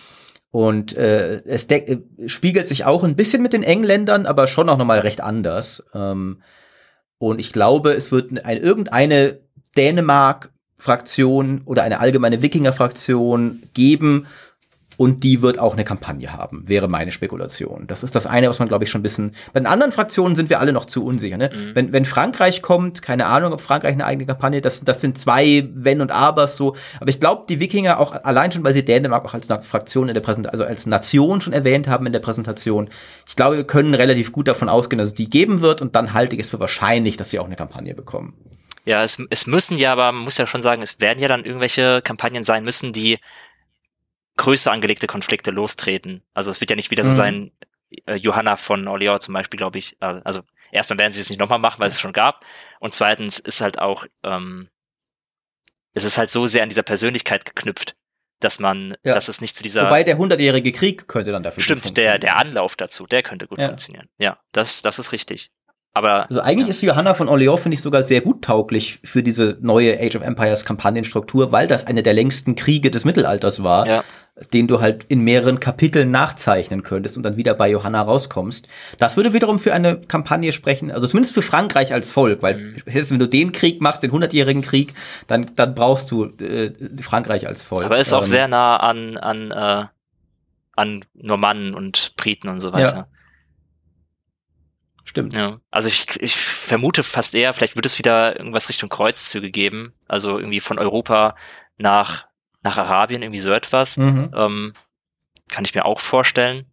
und äh, es spiegelt sich auch ein bisschen mit den Engländern, aber schon auch nochmal recht anders. Ähm, und ich glaube, es wird ein, irgendeine Dänemark-Fraktion oder eine allgemeine Wikinger-Fraktion geben, und die wird auch eine Kampagne haben, wäre meine Spekulation. Das ist das eine, was man, glaube ich, schon ein bisschen. Bei den anderen Fraktionen sind wir alle noch zu unsicher. Ne? Mhm. Wenn, wenn Frankreich kommt, keine Ahnung, ob Frankreich eine eigene Kampagne, das, das sind zwei Wenn und Abers so. Aber ich glaube, die Wikinger auch allein schon, weil sie Dänemark auch als Fraktion in der Präsentation, also als Nation schon erwähnt haben in der Präsentation. Ich glaube, wir können relativ gut davon ausgehen, dass es die geben wird und dann halte ich es für wahrscheinlich, dass sie auch eine Kampagne bekommen. Ja, es, es müssen ja, aber man muss ja schon sagen, es werden ja dann irgendwelche Kampagnen sein müssen, die größer angelegte Konflikte lostreten. Also es wird ja nicht wieder so mhm. sein, äh, Johanna von Orleans zum Beispiel, glaube ich, äh, also erstmal werden sie es nicht nochmal machen, weil es schon gab. Und zweitens ist halt auch, ähm, es ist halt so sehr an dieser Persönlichkeit geknüpft, dass man, ja. dass es nicht zu dieser. Wobei der hundertjährige Krieg könnte dann dafür Stimmt, der, der Anlauf dazu, der könnte gut ja. funktionieren. Ja, das, das ist richtig. Aber, also eigentlich ja. ist Johanna von Orleans, finde ich, sogar sehr gut tauglich für diese neue Age of Empires Kampagnenstruktur, weil das eine der längsten Kriege des Mittelalters war. Ja den du halt in mehreren Kapiteln nachzeichnen könntest und dann wieder bei Johanna rauskommst. Das würde wiederum für eine Kampagne sprechen, also zumindest für Frankreich als Volk, weil mhm. wenn du den Krieg machst, den hundertjährigen Krieg, dann, dann brauchst du äh, Frankreich als Volk. Aber ist auch ähm, sehr nah an, an, äh, an Normannen und Briten und so weiter. Ja. Stimmt. Ja. Also ich, ich vermute fast eher, vielleicht wird es wieder irgendwas Richtung Kreuzzüge geben. Also irgendwie von Europa nach nach Arabien, irgendwie so etwas. Mhm. Ähm, kann ich mir auch vorstellen.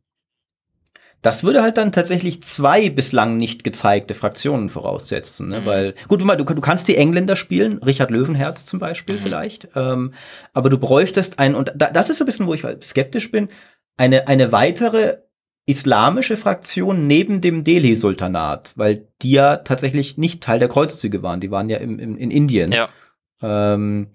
Das würde halt dann tatsächlich zwei bislang nicht gezeigte Fraktionen voraussetzen, ne? Mhm. weil gut, du, du kannst die Engländer spielen, Richard Löwenherz zum Beispiel mhm. vielleicht, ähm, aber du bräuchtest ein und da, das ist so ein bisschen, wo ich halt skeptisch bin, eine eine weitere islamische Fraktion neben dem Delhi-Sultanat, weil die ja tatsächlich nicht Teil der Kreuzzüge waren, die waren ja im, im, in Indien. Ja. Ähm,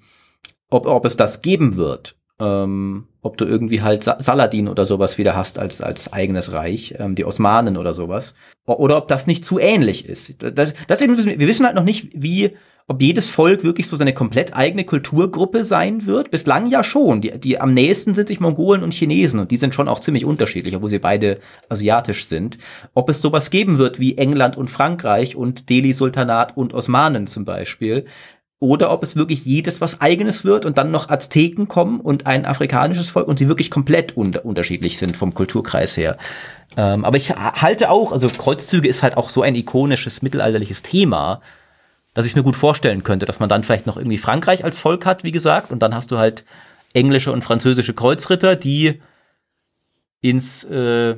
ob, ob es das geben wird. Ähm, ob du irgendwie halt Saladin oder sowas wieder hast als, als eigenes Reich, ähm, die Osmanen oder sowas. Oder ob das nicht zu ähnlich ist. Das, das eben, wir wissen halt noch nicht, wie, ob jedes Volk wirklich so seine komplett eigene Kulturgruppe sein wird. Bislang ja schon. Die, die am nächsten sind sich Mongolen und Chinesen und die sind schon auch ziemlich unterschiedlich, obwohl sie beide asiatisch sind. Ob es sowas geben wird wie England und Frankreich und Delhi-Sultanat und Osmanen zum Beispiel oder ob es wirklich jedes was eigenes wird und dann noch Azteken kommen und ein afrikanisches Volk und die wirklich komplett un unterschiedlich sind vom Kulturkreis her. Ähm, aber ich halte auch, also Kreuzzüge ist halt auch so ein ikonisches mittelalterliches Thema, dass ich mir gut vorstellen könnte, dass man dann vielleicht noch irgendwie Frankreich als Volk hat, wie gesagt, und dann hast du halt englische und französische Kreuzritter, die ins äh,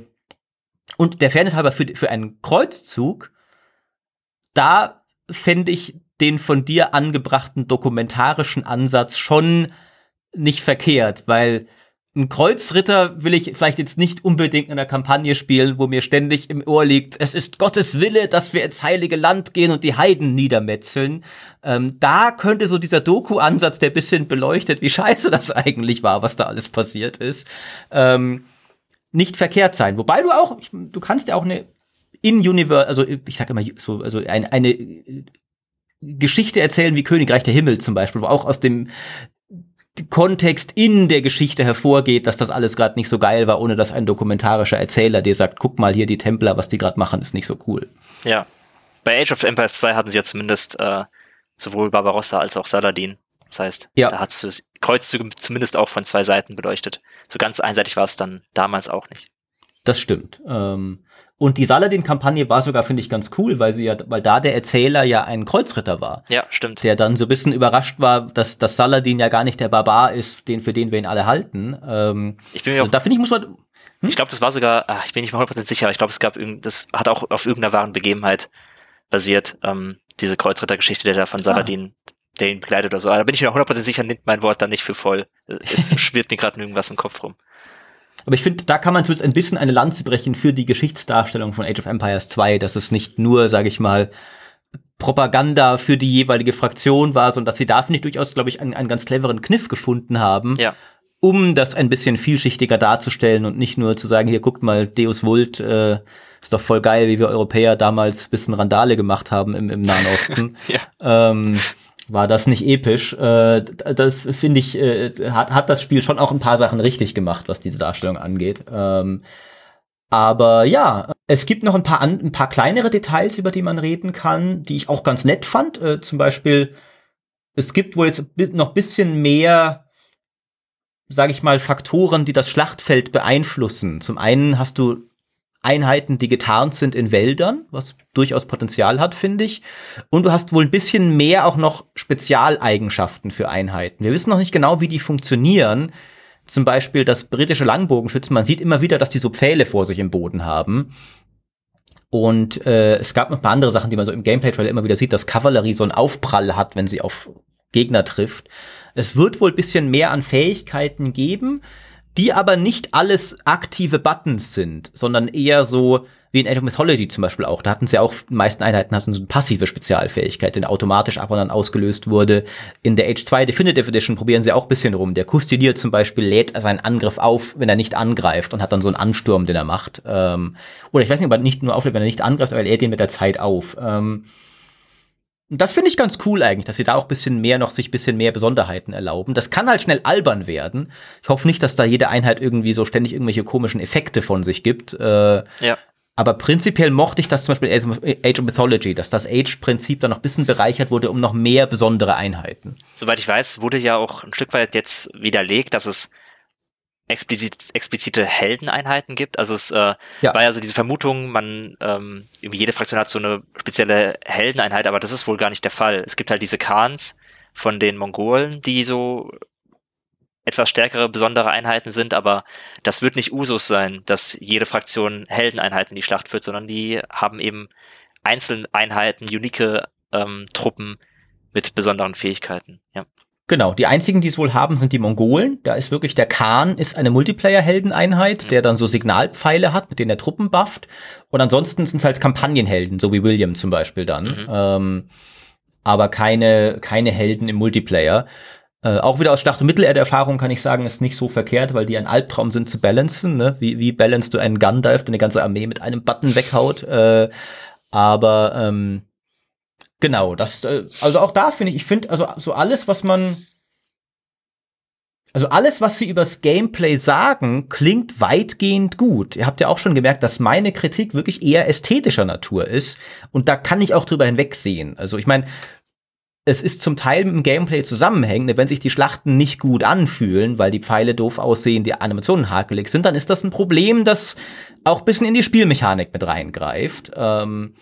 und der Fairness halber für, für einen Kreuzzug, da fände ich den von dir angebrachten dokumentarischen Ansatz schon nicht verkehrt, weil ein Kreuzritter will ich vielleicht jetzt nicht unbedingt in einer Kampagne spielen, wo mir ständig im Ohr liegt, es ist Gottes Wille, dass wir ins heilige Land gehen und die Heiden niedermetzeln. Ähm, da könnte so dieser Doku-Ansatz, der bisschen beleuchtet, wie scheiße das eigentlich war, was da alles passiert ist, ähm, nicht verkehrt sein. Wobei du auch, ich, du kannst ja auch eine in-Universe, also ich sag immer so, also eine, eine Geschichte erzählen wie Königreich der Himmel zum Beispiel, wo auch aus dem Kontext in der Geschichte hervorgeht, dass das alles gerade nicht so geil war, ohne dass ein dokumentarischer Erzähler dir sagt, guck mal hier die Templer, was die gerade machen, ist nicht so cool. Ja. Bei Age of Empires 2 hatten sie ja zumindest äh, sowohl Barbarossa als auch Saladin. Das heißt, ja. da hat es Kreuzzüge zumindest auch von zwei Seiten beleuchtet. So ganz einseitig war es dann damals auch nicht. Das stimmt. Ähm, und die Saladin-Kampagne war sogar, finde ich, ganz cool, weil sie ja, weil da der Erzähler ja ein Kreuzritter war. Ja, stimmt. Der dann so ein bisschen überrascht war, dass, dass Saladin ja gar nicht der Barbar ist, den, für den wir ihn alle halten. Ähm, ich bin mir auch, da finde ich, muss man. Hm? Ich glaube, das war sogar, ach, ich bin nicht mal 100% sicher, aber ich glaube, es gab das hat auch auf irgendeiner wahren Begebenheit basiert, ähm, diese Kreuzrittergeschichte, der da von ah. Saladin ah der ihn begleitet oder so. Aber da bin ich mir 100% sicher, nimmt mein Wort dann nicht für voll. Es schwirrt mir gerade irgendwas im Kopf rum. Aber ich finde, da kann man zumindest ein bisschen eine Lanze brechen für die Geschichtsdarstellung von Age of Empires 2, dass es nicht nur, sage ich mal, Propaganda für die jeweilige Fraktion war, sondern dass sie da, finde ich, durchaus, glaube ich, einen, einen ganz cleveren Kniff gefunden haben, ja. um das ein bisschen vielschichtiger darzustellen und nicht nur zu sagen, hier guckt mal, Deus Vult, äh, ist doch voll geil, wie wir Europäer damals bisschen Randale gemacht haben im, im Nahen Osten. ja. ähm, war das nicht episch. Äh, das finde ich, äh, hat, hat das Spiel schon auch ein paar Sachen richtig gemacht, was diese Darstellung angeht. Ähm, aber ja, es gibt noch ein paar, ein paar kleinere Details, über die man reden kann, die ich auch ganz nett fand. Äh, zum Beispiel, es gibt wohl jetzt noch bisschen mehr sage ich mal, Faktoren, die das Schlachtfeld beeinflussen. Zum einen hast du Einheiten, die getarnt sind in Wäldern, was durchaus Potenzial hat, finde ich. Und du hast wohl ein bisschen mehr auch noch Spezialeigenschaften für Einheiten. Wir wissen noch nicht genau, wie die funktionieren. Zum Beispiel das britische Langbogenschützen, man sieht immer wieder, dass die so Pfähle vor sich im Boden haben. Und äh, es gab noch ein paar andere Sachen, die man so im Gameplay-Trailer immer wieder sieht, dass Kavallerie so einen Aufprall hat, wenn sie auf Gegner trifft. Es wird wohl ein bisschen mehr an Fähigkeiten geben die aber nicht alles aktive Buttons sind, sondern eher so wie in Age of Mythology zum Beispiel auch. Da hatten sie auch, die meisten Einheiten hatten so eine passive Spezialfähigkeit, die automatisch ab und an ausgelöst wurde. In der Age 2 Definitive Edition probieren sie auch ein bisschen rum. Der Kustodier zum Beispiel lädt seinen Angriff auf, wenn er nicht angreift und hat dann so einen Ansturm, den er macht. Ähm, oder ich weiß nicht, ob er nicht nur auflädt, wenn er nicht angreift, aber er lädt ihn mit der Zeit auf. Ähm, das finde ich ganz cool eigentlich, dass sie da auch bisschen mehr noch sich bisschen mehr Besonderheiten erlauben. Das kann halt schnell albern werden. Ich hoffe nicht, dass da jede Einheit irgendwie so ständig irgendwelche komischen Effekte von sich gibt. Äh, ja. Aber prinzipiell mochte ich das zum Beispiel Age of Mythology, dass das Age-Prinzip dann noch ein bisschen bereichert wurde um noch mehr besondere Einheiten. Soweit ich weiß, wurde ja auch ein Stück weit jetzt widerlegt, dass es explizit, explizite Heldeneinheiten gibt. Also es äh, ja. war ja so diese Vermutung, man ähm, irgendwie jede Fraktion hat so eine spezielle Heldeneinheit, aber das ist wohl gar nicht der Fall. Es gibt halt diese Khans von den Mongolen, die so etwas stärkere, besondere Einheiten sind, aber das wird nicht Usus sein, dass jede Fraktion Heldeneinheiten in die Schlacht führt, sondern die haben eben Einzeleinheiten, unique ähm, Truppen mit besonderen Fähigkeiten. Ja. Genau, die einzigen, die es wohl haben, sind die Mongolen. Da ist wirklich der Khan, ist eine Multiplayer-Heldeneinheit, der dann so Signalpfeile hat, mit denen er Truppen bufft. Und ansonsten sind es halt Kampagnenhelden, so wie William zum Beispiel dann. Mhm. Ähm, aber keine, keine Helden im Multiplayer. Äh, auch wieder aus Schlacht- und Mittelerde-Erfahrung kann ich sagen, ist nicht so verkehrt, weil die ein Albtraum sind zu balancen. Ne? Wie, wie balancest du einen Gandalf, der eine ganze Armee mit einem Button weghaut? Äh, aber ähm, genau, das, äh, also auch da finde ich, ich finde, also so alles, was man also alles, was sie übers Gameplay sagen, klingt weitgehend gut. Ihr habt ja auch schon gemerkt, dass meine Kritik wirklich eher ästhetischer Natur ist. Und da kann ich auch drüber hinwegsehen. Also ich meine, es ist zum Teil mit dem Gameplay zusammenhängend. Wenn sich die Schlachten nicht gut anfühlen, weil die Pfeile doof aussehen, die Animationen hakelig sind, dann ist das ein Problem, das auch bisschen in die Spielmechanik mit reingreift. Ähm,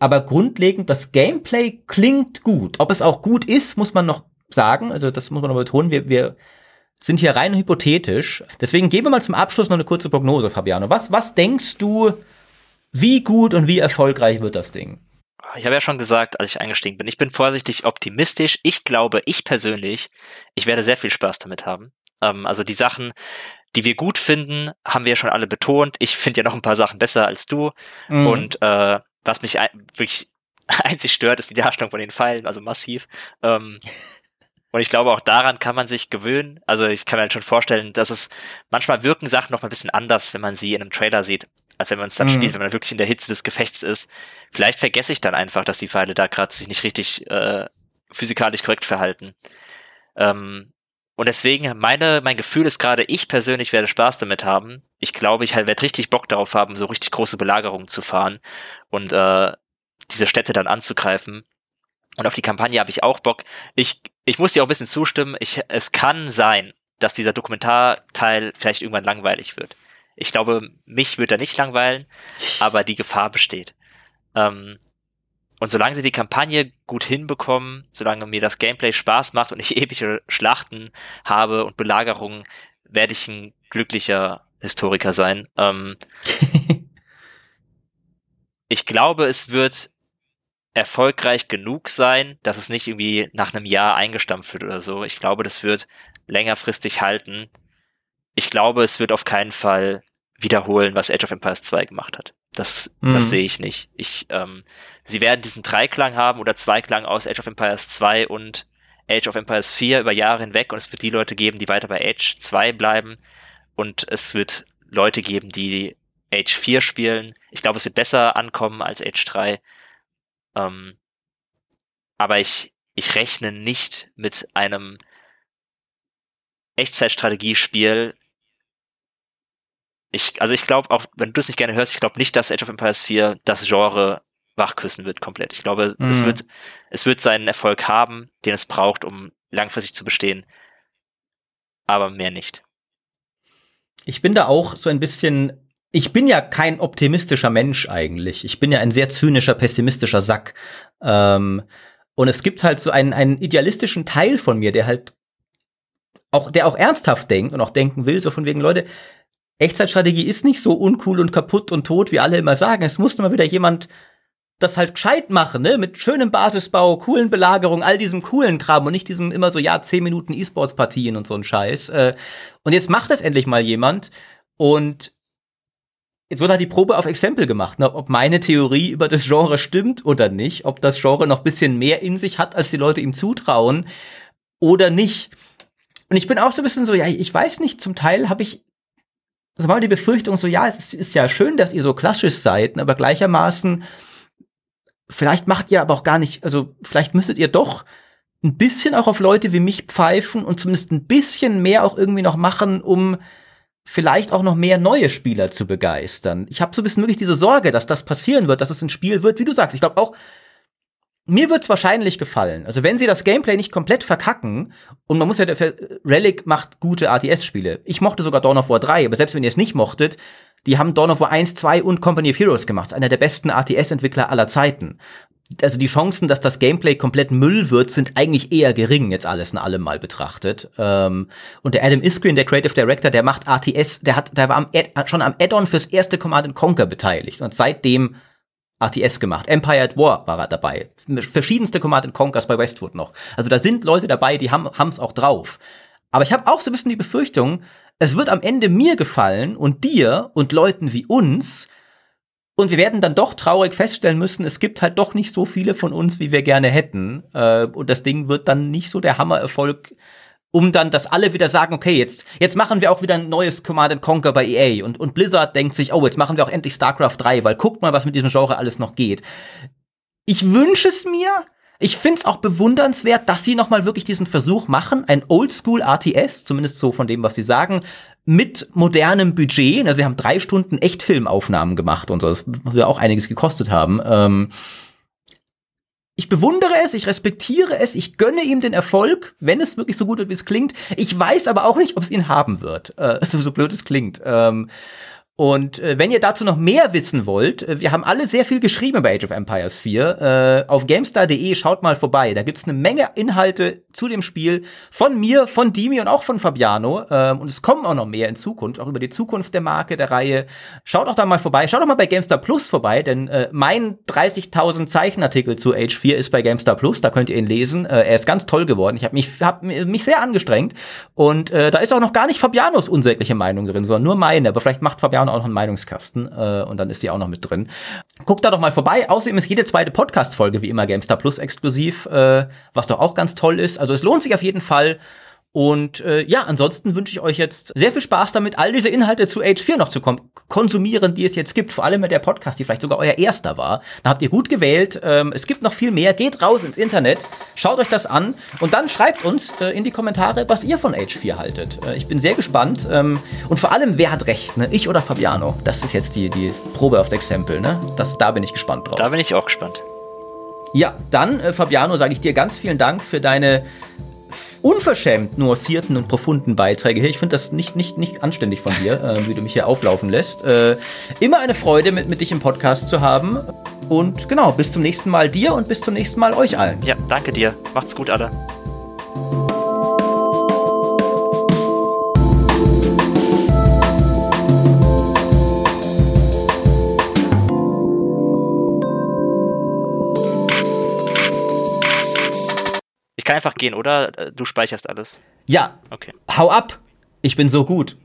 aber grundlegend, das Gameplay klingt gut. Ob es auch gut ist, muss man noch sagen. Also das muss man noch betonen. Wir, wir sind hier rein hypothetisch. Deswegen geben wir mal zum Abschluss noch eine kurze Prognose, Fabiano. Was, was denkst du, wie gut und wie erfolgreich wird das Ding? Ich habe ja schon gesagt, als ich eingestiegen bin, ich bin vorsichtig optimistisch. Ich glaube, ich persönlich, ich werde sehr viel Spaß damit haben. Ähm, also die Sachen, die wir gut finden, haben wir ja schon alle betont. Ich finde ja noch ein paar Sachen besser als du. Mhm. Und äh, was mich wirklich einzig stört, ist die Darstellung von den Pfeilen, also massiv. Ähm, und ich glaube, auch daran kann man sich gewöhnen. Also ich kann mir halt schon vorstellen, dass es manchmal wirken Sachen noch mal ein bisschen anders, wenn man sie in einem Trailer sieht, als wenn man es dann mhm. spielt, wenn man wirklich in der Hitze des Gefechts ist. Vielleicht vergesse ich dann einfach, dass die Pfeile da gerade sich nicht richtig äh, physikalisch korrekt verhalten. Ähm, und deswegen, meine, mein Gefühl ist gerade, ich persönlich werde Spaß damit haben. Ich glaube, ich halt werde richtig Bock darauf haben, so richtig große Belagerungen zu fahren und äh, diese Städte dann anzugreifen. Und auf die Kampagne habe ich auch Bock. Ich, ich muss dir auch ein bisschen zustimmen. Ich, es kann sein, dass dieser Dokumentarteil vielleicht irgendwann langweilig wird. Ich glaube, mich wird er nicht langweilen, aber die Gefahr besteht. Ähm, und solange sie die Kampagne gut hinbekommen, solange mir das Gameplay Spaß macht und ich epische Schlachten habe und Belagerungen, werde ich ein glücklicher Historiker sein. Ähm, ich glaube, es wird erfolgreich genug sein, dass es nicht irgendwie nach einem Jahr eingestampft wird oder so. Ich glaube, das wird längerfristig halten. Ich glaube, es wird auf keinen Fall wiederholen, was Age of Empires 2 gemacht hat. Das, mhm. das sehe ich nicht. Ich, ähm, sie werden diesen Dreiklang haben oder Zweiklang aus Age of Empires 2 und Age of Empires 4 über Jahre hinweg und es wird die Leute geben, die weiter bei Age 2 bleiben und es wird Leute geben, die Age 4 spielen. Ich glaube, es wird besser ankommen als Age 3 ähm, aber ich, ich rechne nicht mit einem Echtzeitstrategiespiel. Ich, also ich glaube auch, wenn du es nicht gerne hörst, ich glaube nicht, dass Age of Empires 4 das Genre wachküssen wird komplett. Ich glaube, mhm. es wird, es wird seinen Erfolg haben, den es braucht, um langfristig zu bestehen. Aber mehr nicht. Ich bin da auch so ein bisschen ich bin ja kein optimistischer Mensch eigentlich. Ich bin ja ein sehr zynischer, pessimistischer Sack. Ähm, und es gibt halt so einen, einen idealistischen Teil von mir, der halt auch, der auch ernsthaft denkt und auch denken will, so von wegen, Leute, Echtzeitstrategie ist nicht so uncool und kaputt und tot, wie alle immer sagen. Es muss mal wieder jemand das halt gescheit machen, ne? Mit schönem Basisbau, coolen Belagerungen, all diesem coolen Kram und nicht diesem immer so, ja, 10 Minuten E-Sports-Partien und so ein Scheiß. Äh, und jetzt macht das endlich mal jemand. Und Jetzt wird halt die Probe auf Exempel gemacht, ne? ob meine Theorie über das Genre stimmt oder nicht, ob das Genre noch bisschen mehr in sich hat, als die Leute ihm zutrauen oder nicht. Und ich bin auch so ein bisschen so, ja, ich weiß nicht, zum Teil habe ich also mal die Befürchtung so, ja, es ist, ja schön, dass ihr so klassisch seid, aber gleichermaßen, vielleicht macht ihr aber auch gar nicht, also vielleicht müsstet ihr doch ein bisschen auch auf Leute wie mich pfeifen und zumindest ein bisschen mehr auch irgendwie noch machen, um vielleicht auch noch mehr neue Spieler zu begeistern. Ich habe so ein bisschen wirklich diese Sorge, dass das passieren wird, dass es ein Spiel wird, wie du sagst. Ich glaube auch, mir wird's wahrscheinlich gefallen. Also wenn sie das Gameplay nicht komplett verkacken, und man muss ja, Relic macht gute RTS-Spiele. Ich mochte sogar Dawn of War 3, aber selbst wenn ihr es nicht mochtet, die haben Dawn of War 1, 2 und Company of Heroes gemacht. Einer der besten RTS-Entwickler aller Zeiten also die Chancen, dass das Gameplay komplett Müll wird, sind eigentlich eher gering, jetzt alles in allem mal betrachtet. Ähm, und der Adam Iskren, der Creative Director, der macht RTS, der hat, der war am Ad, schon am Add-on fürs erste Command Conquer beteiligt und seitdem RTS gemacht. Empire at War war er dabei. Verschiedenste Command Conquers bei Westwood noch. Also da sind Leute dabei, die haben haben's auch drauf. Aber ich habe auch so ein bisschen die Befürchtung, es wird am Ende mir gefallen und dir und Leuten wie uns, Und wir werden dann doch traurig feststellen müssen, es gibt halt doch nicht so viele von uns, wie wir gerne hätten. Äh, und das Ding wird dann nicht so der Hammererfolg um dann, dass alle wieder sagen, okay, jetzt, jetzt machen wir auch wieder ein neues Command Conquer bei EA und, und Blizzard denkt sich, oh, jetzt machen wir auch endlich StarCraft 3, weil guckt mal, was mit diesem Genre alles noch geht. Ich wünsche es mir. Ich find's auch bewundernswert, dass sie nochmal wirklich diesen Versuch machen, ein Oldschool RTS, zumindest so von dem, was sie sagen, mit modernem Budget. Also sie haben drei Stunden echt Filmaufnahmen gemacht und so, das wir auch einiges gekostet haben. Ähm, ich bewundere es, ich respektiere es, ich gönne ihm den Erfolg, wenn es wirklich so gut wird, wie es klingt. Ich weiß aber auch nicht, ob es ihn haben wird, äh, so, so blöd es klingt. Ähm, und äh, wenn ihr dazu noch mehr wissen wollt, äh, wir haben alle sehr viel geschrieben bei Age of Empires 4. Äh, auf GameStar.de schaut mal vorbei. Da gibt's eine Menge Inhalte zu dem Spiel von mir, von Dimi und auch von Fabiano. Ähm, und es kommen auch noch mehr in Zukunft, auch über die Zukunft der Marke, der Reihe. Schaut auch da mal vorbei. Schaut auch mal bei GameStar Plus vorbei, denn äh, mein 30.000 Zeichenartikel zu Age 4 ist bei GameStar Plus. Da könnt ihr ihn lesen. Äh, er ist ganz toll geworden. Ich habe mich, hab mich sehr angestrengt. Und äh, da ist auch noch gar nicht Fabianos unsägliche Meinung drin, sondern nur meine. Aber vielleicht macht Fabiano auch noch einen Meinungskasten äh, und dann ist die auch noch mit drin. Guckt da doch mal vorbei. Außerdem ist jede zweite Podcast-Folge wie immer GameStar Plus exklusiv, äh, was doch auch ganz toll ist. Also es lohnt sich auf jeden Fall. Und äh, ja, ansonsten wünsche ich euch jetzt sehr viel Spaß damit, all diese Inhalte zu Age 4 noch zu konsumieren, die es jetzt gibt. Vor allem mit der Podcast, die vielleicht sogar euer erster war. Da habt ihr gut gewählt. Ähm, es gibt noch viel mehr. Geht raus ins Internet, schaut euch das an und dann schreibt uns äh, in die Kommentare, was ihr von Age 4 haltet. Äh, ich bin sehr gespannt. Ähm, und vor allem, wer hat recht? Ne? Ich oder Fabiano? Das ist jetzt die, die Probe aufs Exempel. Ne? Das, da bin ich gespannt drauf. Da bin ich auch gespannt. Ja, dann, äh, Fabiano, sage ich dir ganz vielen Dank für deine unverschämt nuancierten und profunden Beiträge hier. Ich finde das nicht, nicht, nicht anständig von dir, äh, wie du mich hier auflaufen lässt. Äh, immer eine Freude, mit, mit dich im Podcast zu haben. Und genau, bis zum nächsten Mal dir und bis zum nächsten Mal euch allen. Ja, danke dir. Macht's gut, alle. Kann einfach gehen, oder? Du speicherst alles. Ja. Okay. Hau ab. Ich bin so gut.